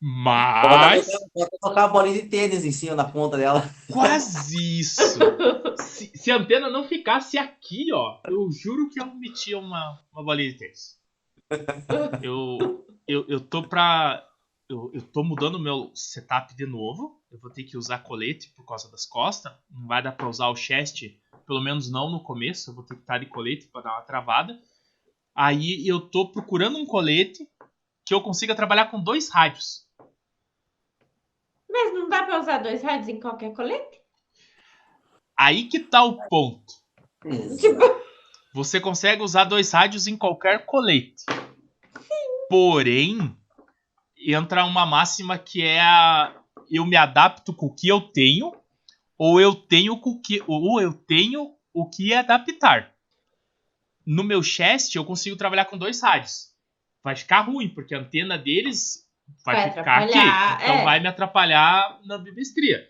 Mas. Pode colocar uma bolinha de tênis em cima na ponta dela. Quase isso! se, se, a antena não ficasse aqui, ó, eu juro que eu metia uma, uma bolinha de tênis. Eu, eu, eu tô pra eu, eu tô mudando o meu setup de novo. Eu vou ter que usar colete por causa das costas. Não vai dar pra usar o chest, pelo menos não no começo. Eu vou ter que estar de colete para dar uma travada. Aí eu tô procurando um colete que eu consiga trabalhar com dois rádios. Mas não dá pra usar dois rádios em qualquer colete? Aí que tá o ponto. Tipo, Você consegue usar dois rádios em qualquer colete. Porém, entra uma máxima que é a eu me adapto com o que eu tenho ou eu tenho com o que ou eu tenho o que adaptar. No meu chest eu consigo trabalhar com dois rádios. Vai ficar ruim porque a antena deles vai, Vai ficar aqui, então é. vai me atrapalhar na bibestria.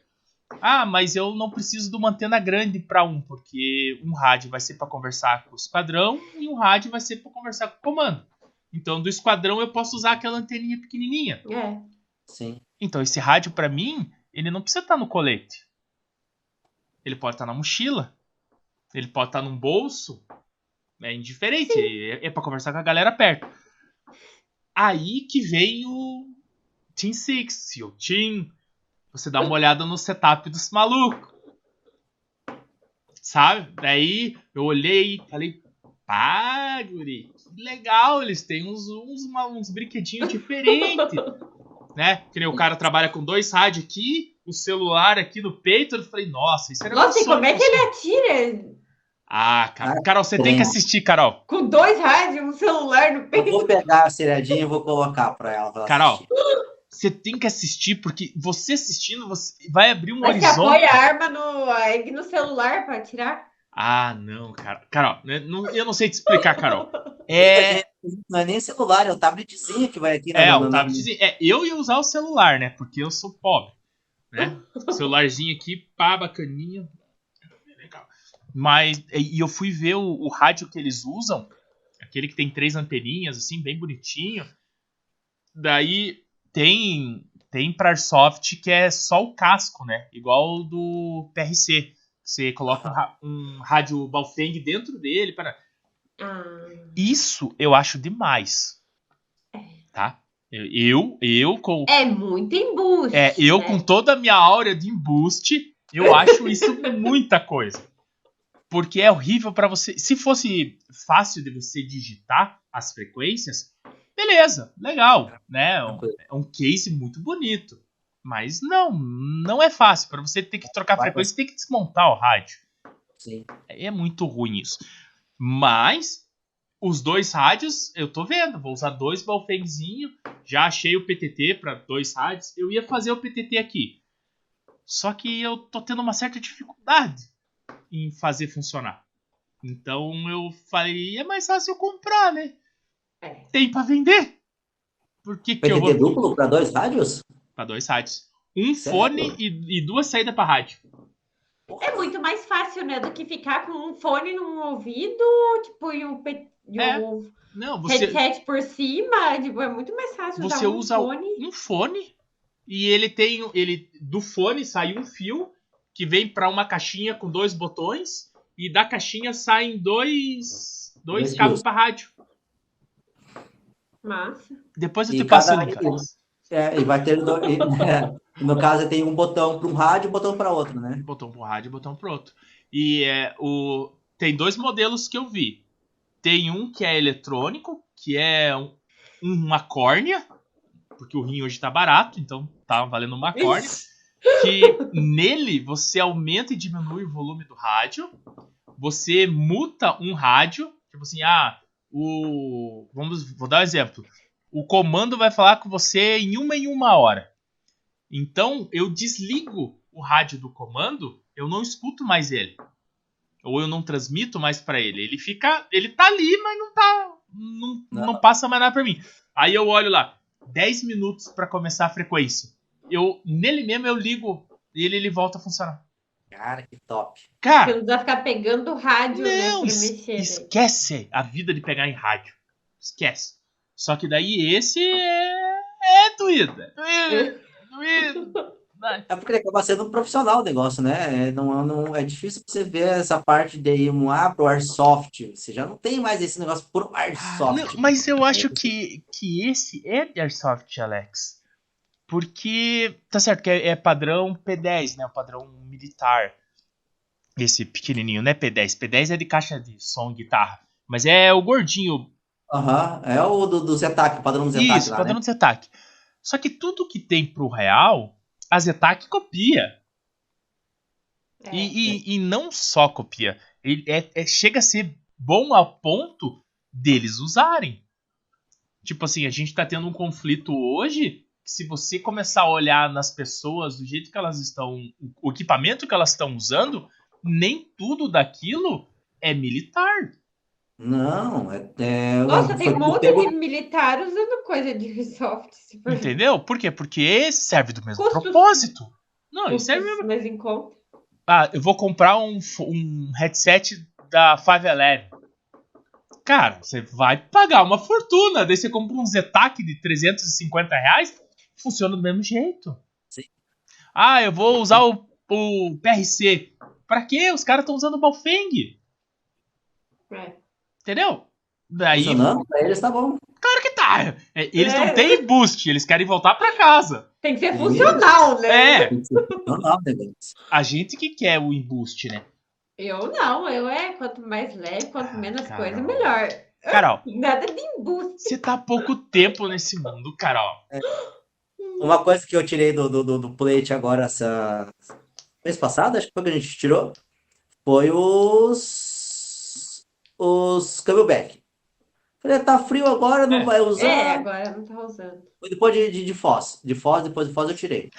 Ah, mas eu não preciso de uma antena grande para um, porque um rádio vai ser para conversar com o esquadrão e um rádio vai ser para conversar com o comando. Então, do esquadrão eu posso usar aquela anteninha pequenininha. é. Sim. Então, esse rádio para mim, ele não precisa estar no colete. Ele pode estar na mochila. Ele pode estar num bolso. É indiferente. É, é para conversar com a galera perto. Aí que vem o Team Six, o Team. Você dá uma olhada no setup dos malucos. Sabe? Daí eu olhei e falei, pá, guri, que legal, eles têm uns, uns, uns brinquedinhos diferentes. [LAUGHS] né? Que nem o cara trabalha com dois rádios aqui, o celular aqui no peito. Eu falei, nossa, isso era Nossa, e como é que ele atira? Ah, cara. Ah, Carol, você tem tem. que assistir, Carol. Com dois rádios, um celular no Eu peito. vou pegar a ceradinha e vou colocar pra ela. pra Carol, assistir. Você tem que assistir, porque você assistindo, você vai abrir um Mas você horizonte. apoia a arma no, a egg no celular pra atirar? Ah, não, cara. Carol, né, não- eu não sei te explicar, Carol. É, [LAUGHS] Não é nem celular, é o tabletzinho que vai aqui na é, o na- tablet, é, eu ia usar o celular, né? Porque eu sou pobre, né? [LAUGHS] Celularzinho aqui, pá, bacaninha. Mas, e eu fui ver o, o rádio que eles usam, aquele que tem três anteninhas, assim, bem bonitinho. Daí tem tem pra Airsoft que é só o casco, né? Igual o do PRC. Você coloca um, um rádio Baofeng dentro dele para Ah, isso eu acho demais. Tá? Eu, eu, eu com, é muito embuste. é, eu né? com toda a minha áurea de embuste, eu acho isso muita coisa. Porque é horrível pra você. Se fosse fácil de você digitar as frequências, beleza, legal, né? É um, é um case muito bonito. Mas não, não é fácil. Pra você ter que trocar Vai, frequência, tem que desmontar o rádio. Sim. É muito ruim isso. Mas os dois rádios, eu tô vendo. Vou usar dois Balfengzinho. Já achei o PTT para dois rádios. Eu ia fazer o PTT aqui. Só que eu tô tendo uma certa dificuldade em fazer funcionar. Então eu falei, é mais fácil comprar, né? É. Tem para vender. Por que, que eu vou duplo pra dois rádios? para dois rádios? Um Sério? fone e, e duas saídas para rádio. É muito mais fácil, né? Do que ficar com um fone num ouvido, tipo, e o, pe- e É, o Não, você headset por cima. Tipo, é muito mais fácil Você usar um usa o- fone. um fone e ele tem ele do fone sai um fio que vem para uma caixinha com dois botões e da caixinha saem dois dois Dois cabos para rádio. Massa. Depois eu E te passo o link. É, e vai ter. do- e- é, no caso, tem um botão para um rádio e um botão para outro, né? Botão pro rádio, botão pro outro. E é o tem dois modelos que eu vi. Tem um que é eletrônico, que é um- uma córnea, porque o rim hoje tá barato, então tá valendo uma córnea. Que nele você aumenta e diminui o volume do rádio. Você muta um rádio, tipo assim, ah, o vamos, vou dar um exemplo. O comando vai falar com você em uma em uma hora. Então eu desligo o rádio do comando, eu não escuto mais ele. Ou eu não transmito mais pra ele. Ele fica, ele tá ali, mas não tá, não, não. Não. passa mais nada pra mim. Aí eu olho lá, 10 minutos pra começar a frequência. Eu nele mesmo eu ligo e ele, ele volta a funcionar. Cara, que top. Você Cara, não precisa ficar pegando rádio, né? não, Pra es- mexer. né? esquece a vida de pegar em rádio. Esquece. Só que daí esse é, é doído. É doído. É. Vai. É porque acaba sendo um profissional o negócio, né? É, não, não, é difícil você ver essa parte de ir um ah, pro Airsoft. Você já não tem mais esse negócio pro Airsoft. Não, mas eu acho que, que esse é de Airsoft, Alex. Porque, tá certo que é, é padrão P10, né? O padrão militar. Esse pequenininho, não é P10. P10 é de caixa de som, guitarra. Mas é o gordinho. Aham, é o do, do Zetac, o padrão do Zetac Isso, lá, padrão né? do Zetac. Só que tudo que tem pro real, a Zetac copia. É. E, e, e não só copia. Ele é, é- chega a ser bom ao ponto deles usarem. Tipo assim, a gente tá tendo um conflito hoje se você começar a olhar nas pessoas do jeito que elas estão. O equipamento que elas estão usando, nem tudo daquilo é militar. Não, é. é Nossa, tem um monte pego- de militar usando coisa de Ubisoft. For Entendeu? Por quê? Porque serve do mesmo Custos. propósito. Não, custos serve. mais em conta. Ah, eu vou comprar um, um headset da 511. Cara, você vai pagar uma fortuna. Daí você compra um Zetac de 350 reais, funciona do mesmo jeito. Sim. Ah, eu vou usar o, o PRC. Pra quê? Os caras estão usando o Baofeng. É. Entendeu? Daí, Funcionando, pra eles tá bom. claro que tá. É, Eles É. não têm boost, eles querem voltar pra casa. Tem que ser funcional, né? É, Não, não, negócio. a gente que quer o embuste, né? Eu não, eu é quanto mais leve, quanto Ah, menos Carol. coisa, melhor. Carol, Nada de embuste. você tá há pouco tempo nesse mundo, Carol. Uma coisa que eu tirei do, do, do, do plate agora, essa... mês passado, acho que foi que a gente tirou, foi os. Os camelback. Falei, tá frio agora, não É. vai usar. É, agora não tá usando. Foi depois de, de, de Foz. De Foz, depois de Foz eu tirei.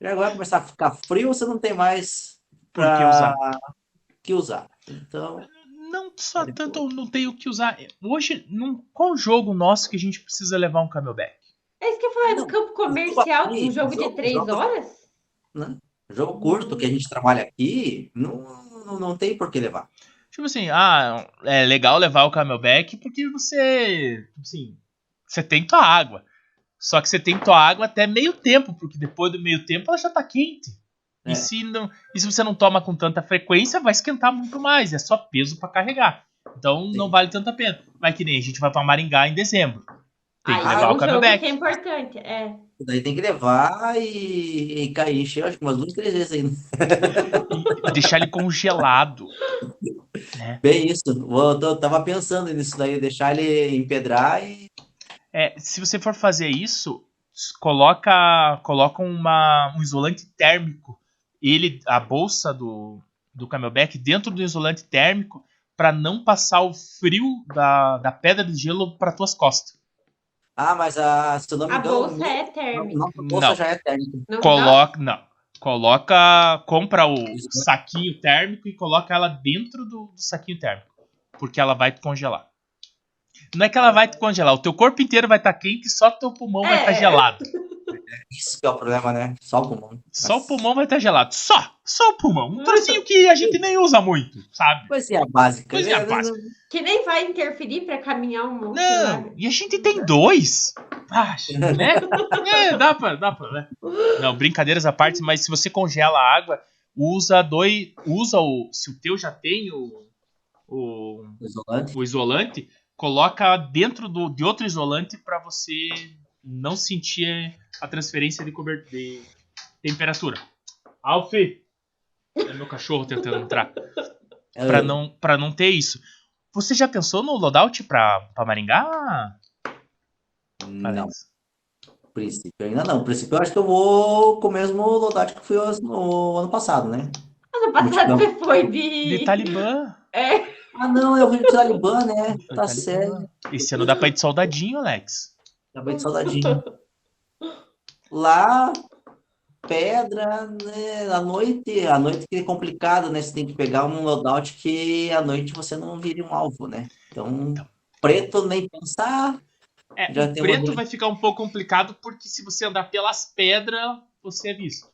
E agora vai começar a ficar frio, você não tem mais Por que pra- usar? que usar. Então, Não só tanto eu não tenho o que usar. Hoje, num, qual jogo nosso que a gente precisa levar um camelback? É isso que eu falei, no Não, campo comercial, aqui, um jogo de jogo- três jogo- horas? jogo curto que a gente trabalha aqui, não, não, não tem por que levar. Tipo assim, ah, é legal levar o camelback porque você, tipo assim, você tem tua água. Só que você tem tua água até meio tempo, porque depois do meio tempo ela já tá quente. É. E, se não, e se você não toma com tanta frequência, vai esquentar muito mais. É só peso pra carregar. Então Sim. não vale tanto a pena. Vai que nem a gente vai pra Maringá em dezembro. Tem que Aí levar é o um jogo camelback. que é importante. É. Daí tem que levar e, e cair, encher, acho que umas duas, três vezes ainda. [LAUGHS] E deixar ele congelado. Bem isso. Eu, tô- tava pensando nisso daí, deixar ele empedrar e. É, se você for fazer isso, coloca, coloca uma, um isolante térmico, ele, a bolsa do, do camelback dentro do isolante térmico para não passar o frio da, da pedra de gelo para tuas costas. Ah, mas a, se eu não me A engano. bolsa é térmica. Nossa bolsa Não. já é térmica. Não? Coloca, não, coloca, compra o Isso. saquinho térmico e coloca ela dentro do, do saquinho térmico, porque ela vai te congelar. Não é que ela vai te congelar, o teu corpo inteiro vai estar quente e só teu pulmão vai É. estar gelado. [LAUGHS] Isso que é o problema, né? Só o pulmão. Só o pulmão vai estar gelado. Só! Só o pulmão. Um trocinho que a gente nem usa muito, sabe? Coisinha básica. Coisinha né? básica. Que nem vai interferir pra caminhar um monte lá. Não, e a gente tem dois. Ah, né? [LAUGHS] É, dá pra, dá pra, né? Não, brincadeiras à parte, mas se você congela a água, usa dois. Usa o. Se o teu já tem o. O, Isolante. o isolante, coloca dentro do, de outro isolante para você não sentir a transferência de, cober, de temperatura. Alfie! É meu cachorro tentando entrar. É, Pra não, pra não ter isso. Você já pensou no loadout pra, pra Maringá? Não, princípio ainda não. Princípio eu acho que eu vou com o mesmo loadout que fui no ano passado, né? Ano passado você foi de. De Talibã. É, Ah, não, eu vim de Talibã, né? Foi Tá Talibã. certo. Esse ano dá pra ir de soldadinho, Alex. Acabei de saudadinho. [LAUGHS] Lá, pedra, né? À noite, à noite que é complicado, né? Você tem que pegar um loadout que à noite você não vire um alvo, né? Então, preto nem pensar. É, Já o preto vai ficar um pouco complicado porque se você andar pelas pedras, você é visto.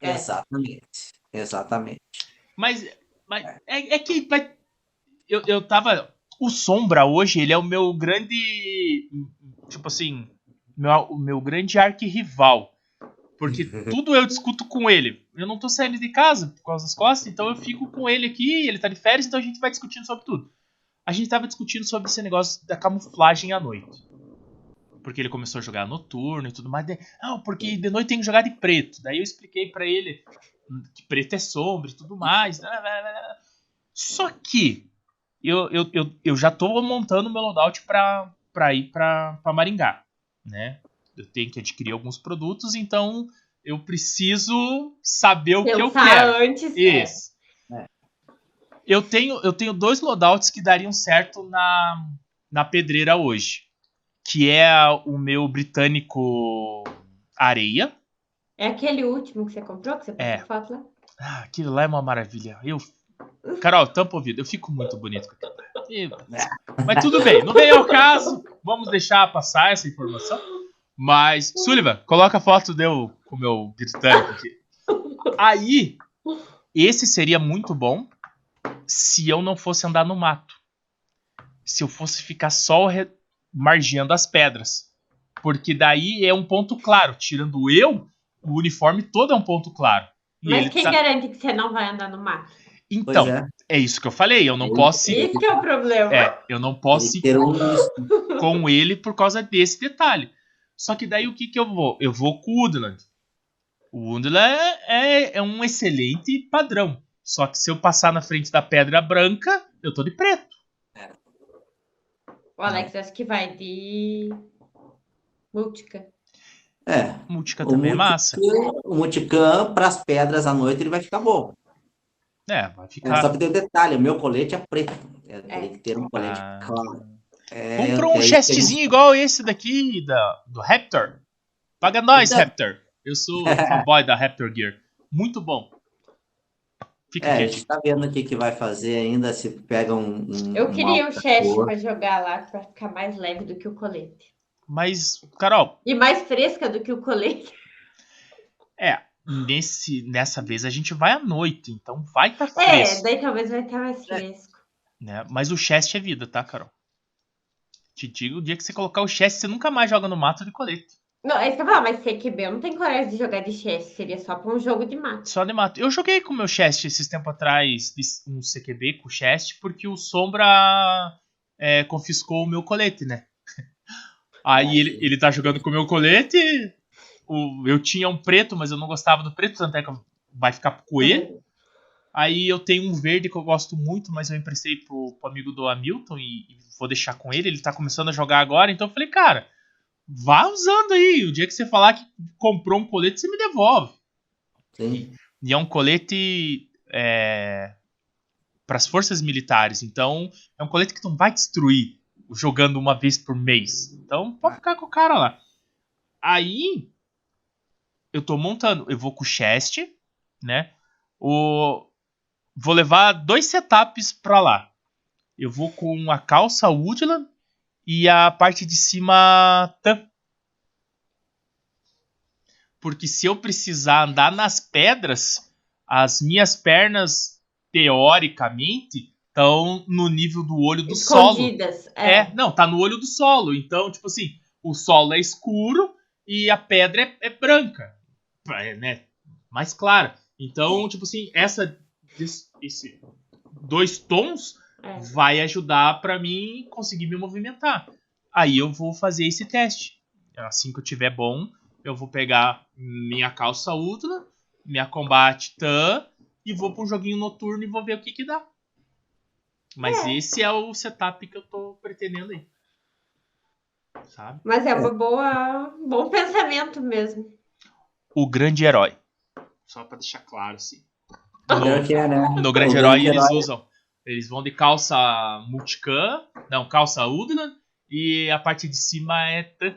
É. Exatamente. Exatamente. Mas, mas é, é que vai- eu, eu tava. O Sombra hoje, ele é o meu grande. Tipo assim. Meu, o meu grande arquirrival. Porque [LAUGHS] tudo eu discuto com ele. Eu não tô saindo de casa por causa das costas, então eu fico com ele aqui, ele tá de férias, então a gente vai discutindo sobre tudo. A gente tava discutindo sobre esse negócio da camuflagem à noite. porque ele começou a jogar noturno e tudo mais. Não, porque de noite tem que jogar de preto. Daí eu expliquei para ele que preto é sombra e tudo mais. Só que eu, eu, eu, eu já tô montando meu loadout pra, pra ir pra, pra Maringá, né? Eu tenho que adquirir alguns produtos, então eu preciso saber o que eu quero. antes. É. Isso. É. Eu, tenho, eu tenho dois loadouts que dariam certo na, na pedreira hoje. Que é o meu britânico areia. É aquele último que você comprou, que você é. foto lá? Ah, aquilo lá é uma maravilha. Eu. Carol, tampa o ouvido. Eu fico muito bonito com aquilo. Mas tudo bem, não vem ao caso. Vamos deixar passar essa informação. Mas, Sullivan, coloca a foto deu com o meu britânico aqui. Aí, esse seria muito bom se eu não fosse andar no mato. Se eu fosse ficar só margeando as pedras. Porque daí é um ponto claro. Tirando eu, o uniforme todo é um ponto claro. Mas quem tá... garante que você não vai andar no mato? Então, é. é. isso que eu falei. Eu não posso. Esse que é o problema. É, eu não posso ir com, [LAUGHS] com ele por causa desse detalhe. Só que daí o que, que eu vou? Eu vou com o Woodland. O Woodland é, é, é, um excelente padrão. Só que se eu passar na frente da pedra branca, eu tô de preto. É. O Alex acho que vai de Multica. É. Multica também é massa. O Multicam, para as pedras à noite, ele vai ficar bom. É, vai ficar. É, só que tem um detalhe: o meu colete é preto. É, tem que ter um colete ah. claro. É, Comprou um chestzinho igual esse daqui da, do Raptor. Paga nós, então... Raptor. Eu sou [LAUGHS] fanboy da Raptor Gear. Muito bom. Fica é, a gente tá vendo o que, que vai fazer ainda, se pega um. um eu queria um chest para jogar lá, para ficar mais leve do que o colete. Mas, Carol. E mais fresca do que o colete. É, nesse, nessa vez a gente vai à noite, então vai estar tá fresco. É, daí talvez vai estar tá mais fresco. É. Né? Mas o chest é vida, tá, Carol? Te digo, o dia que você colocar o chest, você nunca mais joga no mato de colete. Não, é isso que eu falar, mas CQB eu não tenho coragem de jogar de chest, seria só pra um jogo de mato. Só de mato. Eu joguei com o meu chest esses tempos atrás, um CQB com chest, porque o Sombra é, confiscou o meu colete, né? [LAUGHS] Aí ele, ele tá jogando com o meu colete. O, eu tinha um preto, mas eu não gostava do preto, tanto é que vai ficar com ele. Aí eu tenho um verde que eu gosto muito, mas eu emprestei pro, pro amigo do Hamilton e, e, vou deixar com ele. Ele tá começando a jogar agora, então eu falei, cara, vá usando aí. O dia que você falar que comprou um colete, você me devolve. Sim. E, e é um colete é, para as forças militares, então é um colete que não vai destruir jogando uma vez por mês. Então pode ficar com o cara lá. Aí eu tô montando, eu vou com o chest, né? O vou levar dois setups para lá. Eu vou com a calça Woodland e a parte de cima Tan. Porque se eu precisar andar nas pedras, as minhas pernas, teoricamente, estão no nível do olho do Escondidas, solo. É. é, não, tá no olho do solo. Então, tipo assim, o solo é escuro e a pedra é, é branca. É, né? Mais clara. Então, tipo assim, essa esse dois tons é. vai ajudar para mim conseguir me movimentar. Aí eu vou fazer esse teste. Assim que eu tiver bom, eu vou pegar minha calça ultra, minha combate tan e vou para um joguinho noturno e vou ver o que que dá. Mas é. esse é o setup que eu tô pretendendo aí. Sabe? Mas é uma boa, bom [LAUGHS] pensamento mesmo. O grande herói. Só para deixar claro assim. No, é, né? no Grande Herói eles herói. usam. Eles vão de calça multicam, não, calça Udland, e a parte de cima é T,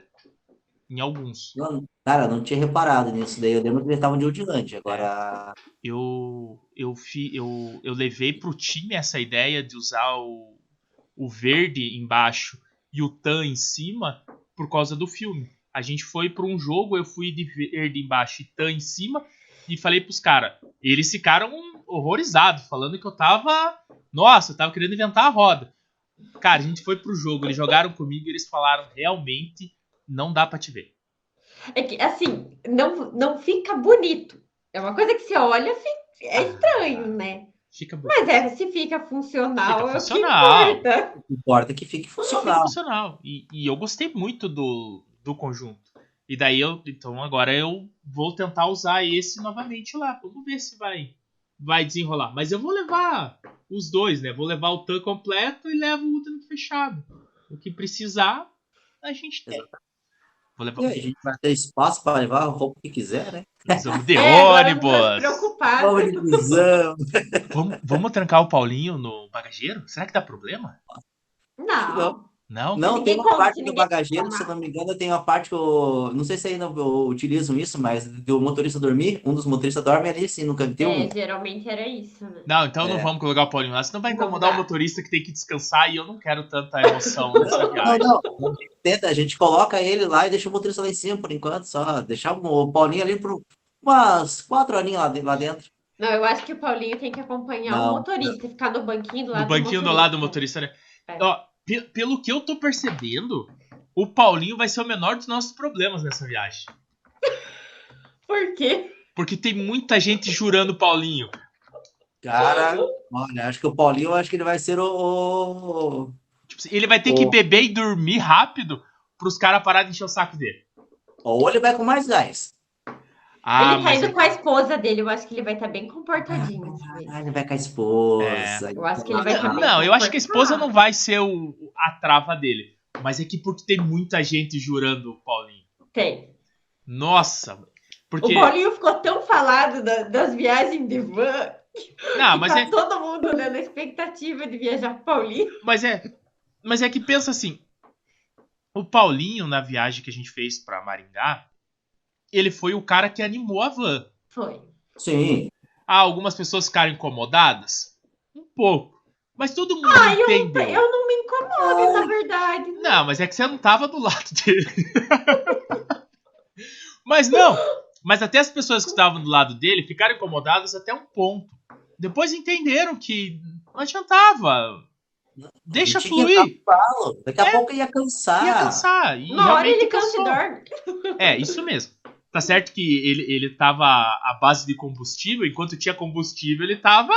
em alguns. Não, cara, não tinha reparado nisso daí. Eu lembro que eles estavam de Udland, agora. Eu, eu, fi, eu, eu levei pro time essa ideia de usar o, o verde embaixo e o tan em cima por causa do filme. A gente foi para um jogo, eu fui de verde embaixo e tan em cima, e falei pros caras. Eles ficaram horrorizados, falando que eu tava. Nossa, eu tava querendo inventar a roda. Cara, a gente foi pro jogo, eles jogaram comigo e eles falaram: realmente não dá pra te ver. É que, assim, não, não fica bonito. É uma coisa que você olha, é estranho, ah, né? Fica Mas é, se fica funcional, fica funcional. é o que importa. O que importa é que fique funcional. funcional. E, e eu gostei muito do, do conjunto. E daí eu, então agora eu vou tentar usar esse novamente lá. Vamos ver se vai vai desenrolar. Mas eu vou levar os dois, né? Vou levar o TAN completo e levo o tanque fechado. O que precisar, a gente tem. Vou levar... E a gente vai ter espaço para levar a roupa que quiser, né? Nós vamos [LAUGHS] de é, ônibus. Preocupado. Vamos, vamos trancar o Paulinho no bagageiro? Será que dá problema? Não. não. Não? Não, tem uma parte do bagageiro, se não me engano, tem uma parte que eu. Não sei se ainda utilizam isso, mas do motorista dormir, um dos motoristas dorme ali, sim, no cantinho. É, geralmente era isso, né? Não, então é. não vamos colocar o Paulinho lá, senão vai incomodar o motorista que tem que descansar e eu não quero tanta emoção nessa viagem. Não, não. Tenta, a gente coloca ele lá e deixa o motorista lá em cima por enquanto, só deixar o Paulinho ali por umas quatro horinhas lá, lá dentro. Não, eu acho que o Paulinho tem que acompanhar não. o motorista, ficar no banquinho do lado no banquinho do, do lado do motorista, né? É. Ó, pelo que eu tô percebendo, o Paulinho vai ser o menor dos nossos problemas nessa viagem. Por quê? Porque tem muita gente jurando Paulinho. Cara, olha, acho que o Paulinho, acho que ele vai ser o. Tipo, assim, ele vai ter o... que beber e dormir rápido pros caras pararem de encher o saco dele. Ou ele vai com mais gás. Ah, ele tá indo com a esposa dele, eu acho que ele vai estar tá bem comportadinho. Ah, ele vai com a esposa. É. Eu acho que ele vai estar Não, eu acho que a esposa não vai ser o, a trava dele. Mas é que porque tem muita gente jurando o Paulinho. Tem. Nossa, porque... O Paulinho ficou tão falado da, das viagens de van. Não, mas tá é... todo mundo né, na expectativa de viajar com o Paulinho. Mas é, mas é que pensa assim, o Paulinho na viagem que a gente fez para Maringá, ele foi o cara que animou a van. Foi. Sim. Ah, algumas pessoas ficaram incomodadas? Um pouco. Mas todo mundo ah, entendeu. Eu, eu não me incomodo, na verdade. Não, mas é que você não tava do lado dele. [LAUGHS] mas não. Mas até as pessoas que estavam do lado dele ficaram incomodadas até um ponto. Depois entenderam que não adiantava. Deixa fluir. Daqui a é, pouco ia cansar. Ia cansar. E Na hora ele cansa e dorme. É, isso mesmo. Tá certo que ele, ele tava à base de combustível, enquanto tinha combustível, ele tava.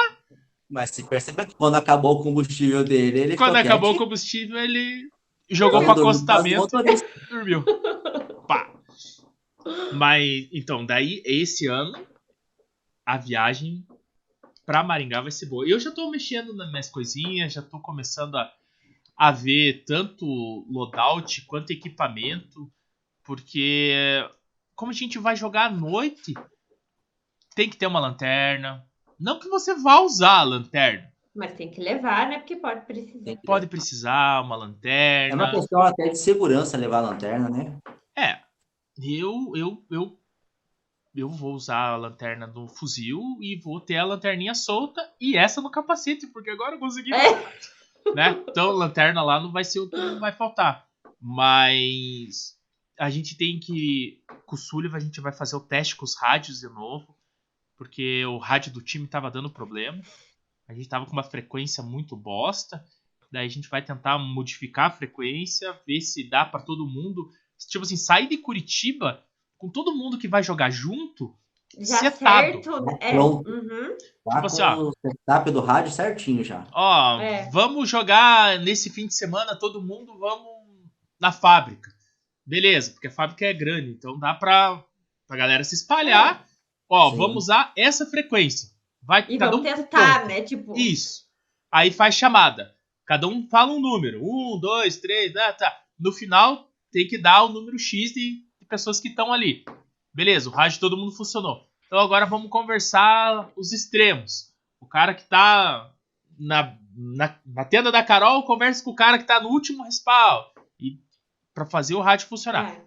Mas se percebe que quando acabou o combustível dele, ele Quando acabou o combustível, ele jogou para acostamento e dormiu. Pá. Mas, então, daí, esse ano, a viagem pra Maringá vai ser boa. Eu já tô mexendo nas minhas coisinhas, já tô começando a, a ver tanto loadout quanto equipamento, porque como a gente vai jogar à noite, tem que ter uma lanterna. Não que você vá usar a lanterna. Mas tem que levar, né? Porque pode precisar. Pode precisar, uma lanterna. É uma questão até de segurança levar a lanterna, né? É. Eu, eu, eu, eu vou usar a lanterna no fuzil e vou ter a lanterninha solta e essa no capacete, porque agora eu consegui. É. Né? Então, lanterna lá não vai ser o que não vai faltar. Mas a gente tem que. Com o Sullivan, a gente vai fazer o teste com os rádios de novo. Porque o rádio do time tava dando problema. A gente tava com uma frequência muito bosta. Daí a gente vai tentar modificar a frequência, ver se dá para todo mundo. Tipo assim, sair de Curitiba com todo mundo que vai jogar junto. Já setado. certo. É. Uhum. Tá tipo assim, ó, o setup do rádio certinho já. Ó, é. vamos jogar nesse fim de semana, todo mundo, vamos na fábrica. Beleza, porque a fábrica é grande, então dá pra, pra galera se espalhar. É. Ó, Sim. vamos usar essa frequência. Vai, e cada vamos um testar, né? Tipo... Isso. Aí faz chamada. Cada um fala um número. Um, dois, três, ah, tá. No final, tem que dar o número X de, de pessoas que estão ali. Beleza, o rádio todo mundo funcionou. Então agora vamos conversar os extremos. O cara que tá na, na, na tenda da Carol conversa com o cara que tá no último respaldo. Para fazer o rádio funcionar. É.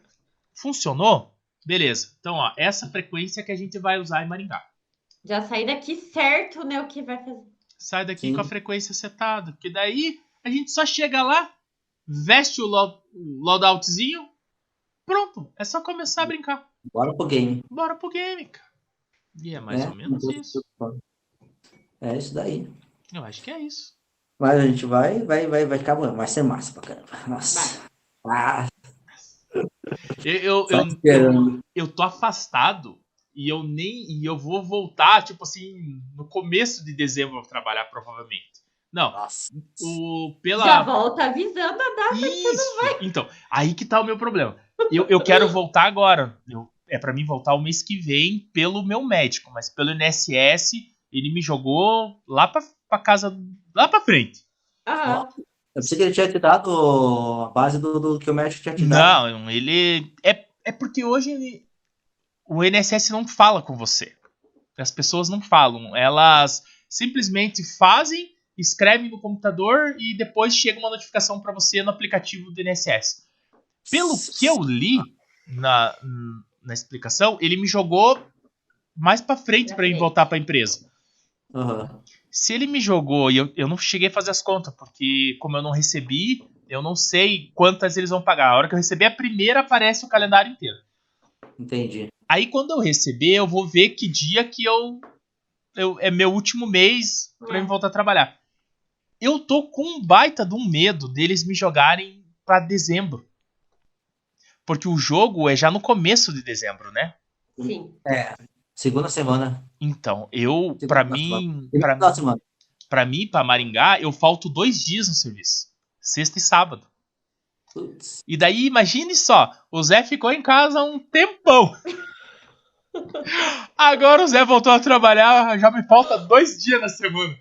Funcionou? Beleza. Então, ó, essa frequência que a gente vai usar em Maringá. Já saí daqui certo, né, o que vai fazer. Sai daqui Sim. com a frequência setada, porque daí a gente só chega lá, veste o loadoutzinho, pronto, é só começar a brincar. Bora pro game. Bora pro game, cara. E é mais é, ou menos isso. É isso daí. Eu acho que é isso. Mas a gente vai, vai, vai, vai ficar, vai ser massa pra caramba. Nossa. Ah. Eu, eu, eu, eu, tô afastado e eu nem. E eu vou voltar, tipo assim, no começo de dezembro trabalhar, provavelmente. Não. Nossa. O, pela... Já volta avisando a data Isso. que você não vai. Então, aí que tá o meu problema. Eu, eu quero voltar agora. Eu, é para mim voltar o mês que vem pelo meu médico, mas pelo INSS ele me jogou lá pra, pra casa, lá pra frente. Aham. Eu pensei que ele tinha te dado a base do, do que o médico tinha te dado. Não, ele. É, é porque hoje ele- o INSS não fala com você. As pessoas não falam. Elas simplesmente fazem, escrevem no computador e depois chega uma notificação para você no aplicativo do INSS. Pelo que eu li na, na explicação, ele me jogou mais para frente para eu voltar para a empresa. Aham. Se ele me jogou e eu, eu não cheguei a fazer as contas, porque como eu não recebi, eu não sei quantas eles vão pagar. A hora que eu receber a primeira, aparece o calendário inteiro. Entendi. Aí quando eu receber, eu vou ver que dia que eu, eu- é meu último mês pra É. eu voltar a trabalhar. Eu tô com um baita de um medo deles me jogarem pra dezembro. Porque o jogo é já no começo de dezembro, né? Sim. Segunda semana. Então, eu, semana. mim, pra mim, pra Maringá, eu falto dois dias no serviço. Sexta e sábado. Putz. E daí, imagine só, o Zé ficou em casa um tempão. [LAUGHS] Agora o Zé voltou a trabalhar, já me falta dois dias na semana.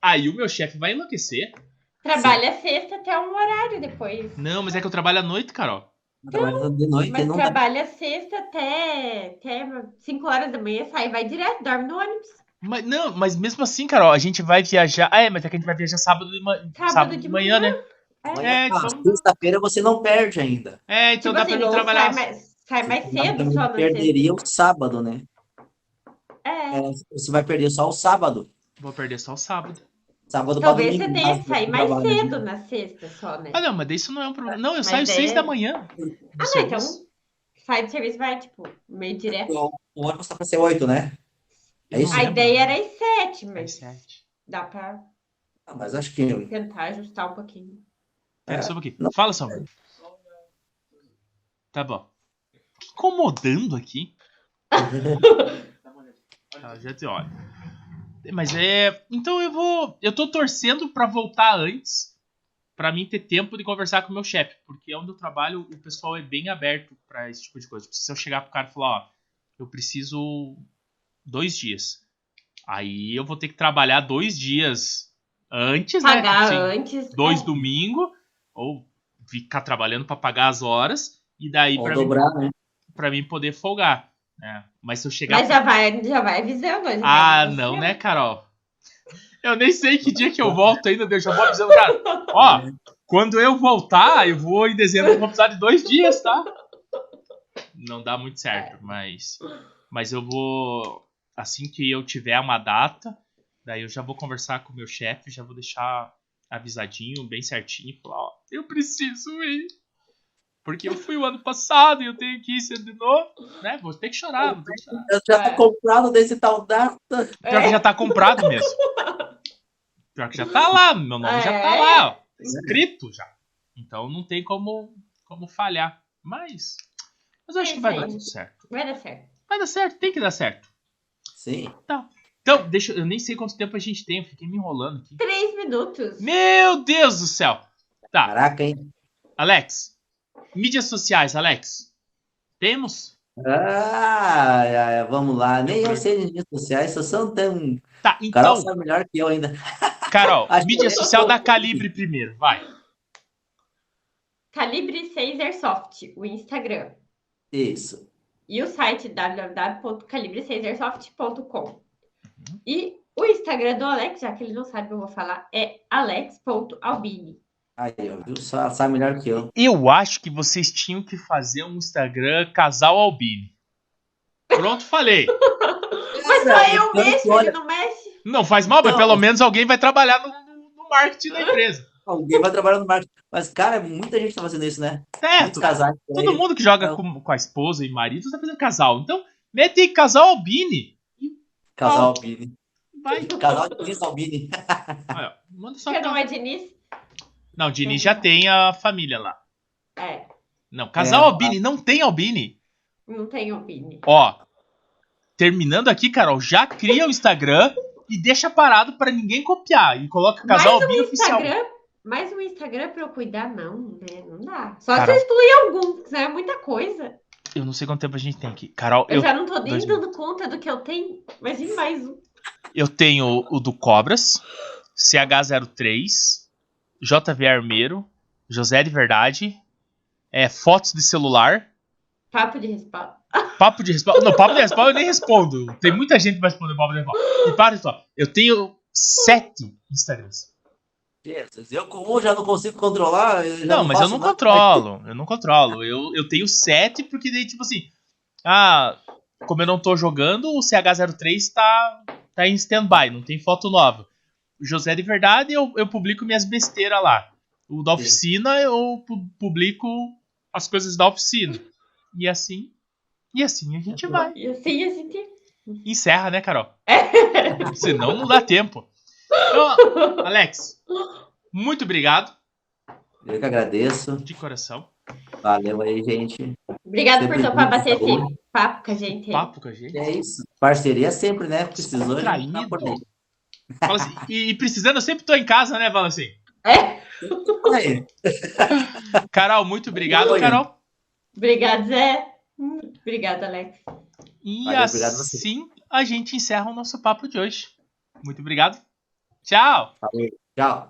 Aí o meu chefe vai enlouquecer. Trabalha sexta até um horário depois. Não, mas é que eu trabalho à noite, Carol. Trabalhando de noite Mas não dá. trabalha sexta até, até 5 horas da manhã, sai, vai direto, dorme no ônibus. Mas, não, mas mesmo assim, Carol, a gente vai viajar. Ah, é, mas é que a gente vai viajar sábado de, ma... Sábado sábado de de manhã, manhã. né? É, É, Ah, então, Sexta-feira você não perde ainda. é, então tipo dá assim, pra ou trabalhar. sai mais, sai mais Você cedo também só sexta. perderia o sábado, né? É. É, você vai perder só o sábado. Vou perder só o sábado. Sábado Talvez domingo. você tenha que sair mais trabalha, né? cedo na sexta só, né? Ah, não, mas isso não é um problema. Não, eu Mas saio é- seis da manhã. Ah, não, então sai do serviço, vai, tipo, meio direto. O, o ônibus tá pra ser oito, né? É isso? A lembro. ideia era às sete, Às mas sete. dá pra Ah, mas acho que. tentar ajustar um pouquinho. Pera É, só um pouquinho. não. Fala, Samuel. Tá bom. Incomodando aqui. Ah, [LAUGHS] já te olho. Mas é. Então eu vou. Eu tô torcendo pra voltar antes. Pra mim ter tempo de conversar com o meu chefe. Porque onde eu trabalho, o pessoal é bem aberto pra esse tipo de coisa. Tipo, se eu chegar pro cara e falar, ó, eu preciso dois dias. Aí eu vou ter que trabalhar dois dias antes, né? Pagar Sim antes. dois é. domingo ou ficar trabalhando pra pagar as horas e daí pra mim, dobrar, né? pra mim poder folgar, né? Mas se eu chegar Mas já vai, já vai avisando. já Ah, vai não, né, Carol? Eu nem sei que dia que eu volto ainda, eu já vou avisando, cara. Ó, quando eu voltar, eu vou em dezembro, eu vou precisar de dois dias, tá? Não dá muito certo, mas mas eu vou assim que eu tiver uma data, daí eu já vou conversar com o meu chefe, já vou deixar avisadinho, bem certinho, falar, ó, eu preciso ir. Porque eu fui o ano passado e eu tenho que ir de novo, né? Vou ter que chorar, vou ter que chorar. Eu já É. tá comprado desse tal data. Pior que já tá comprado mesmo. Pior que já tá lá, meu nome já tá É. lá, ó. Tá escrito já. Então não tem como, como falhar. Mas. Mas eu acho É que vai dar aí. tudo certo. Vai dar certo. Vai dar certo, tem que dar certo. Sim. Então, deixa eu. Eu nem sei quanto tempo a gente tem, eu fiquei me enrolando aqui. Três minutos. Meu Deus do céu! Tá, Caraca, hein? Alex. Mídias sociais, Alex. Temos? Ah, ai, vamos lá. Nem eu sei de mídias sociais, só são tão. Tá, Carol então, sabe melhor que eu ainda. [LAUGHS] Carol, mídia social da Calibre primeiro, vai. Calibre 6 Airsoft, o Instagram. Isso. E o site www.calibre6airsoft.com. Uhum. E o Instagram do Alex, já que ele não sabe, eu vou falar, é alex.albini. Aí, ó, viu? Só sabe melhor que eu. Eu acho que vocês tinham que fazer um Instagram casal Albini. Pronto, falei. [LAUGHS] Mas só eu tanto mexo, que ele não mexe. Não faz mal, mas pelo menos alguém vai trabalhar no, no- marketing da empresa. Alguém vai trabalhar no marketing. Mas, cara, muita gente tá fazendo isso, né? Certo. Casais. por aí. Todo mundo que joga Não. com, com a esposa e marido tá fazendo casal. Então, mete aí casal Albini. Casal Albini. Vai. Casal de. Olha, ó, manda só. Você não é Diniz? Não, o Dini já tem a família lá. É, Não, casal É. Albini, não tem Albini. não tem Albini. Ó, terminando aqui, Carol, já cria o Instagram e deixa parado para ninguém copiar. E coloca casal mais um Albino oficial. Instagram, mais um Instagram pra eu cuidar, não, né? Não dá. Só Carol. se eu excluir algum, que é muita coisa. Eu não sei quanto tempo a gente tem aqui. Carol, eu, eu já não tô nem dando conta do que eu tenho. Imagina mais um. Eu tenho o do Cobras, CH03, JV Armeiro, José de Verdade, é, fotos de celular. Papo de respaldo. Papo de respaldo. [LAUGHS] Não, papo de respaldo eu nem respondo. Tem muita gente que vai responder papo de respaldo. E para só, eu tenho sete Instagrams. Jesus, eu com um já não consigo controlar. não, não, mas eu não nada. controlo. Eu não controlo. Eu, eu tenho sete porque daí, tipo assim. Ah, como eu não tô jogando, o CH03 tá, tá em stand-by, não tem foto nova. José de Verdade, eu, eu publico minhas besteiras lá. O da oficina, Sim. eu publico as coisas da oficina. E assim. E assim a gente vai. E assim a gente. Encerra, né, Carol? É. [LAUGHS] Senão não dá tempo. Então, Alex, muito obrigado. Eu que agradeço. De coração. Valeu aí, gente. Obrigado sempre por topar bater esse papo com a gente. Papo com a gente. É isso. Parceria sempre, né? Precisou. Traído. Assim, e, precisando, eu sempre tô em casa, né, Fala assim. É? [LAUGHS] Carol, muito obrigado, Carol. Obrigado, Zé. Obrigado, Alex. E Valeu, assim a gente encerra o nosso papo de hoje. Muito obrigado. Tchau. Valeu. Tchau.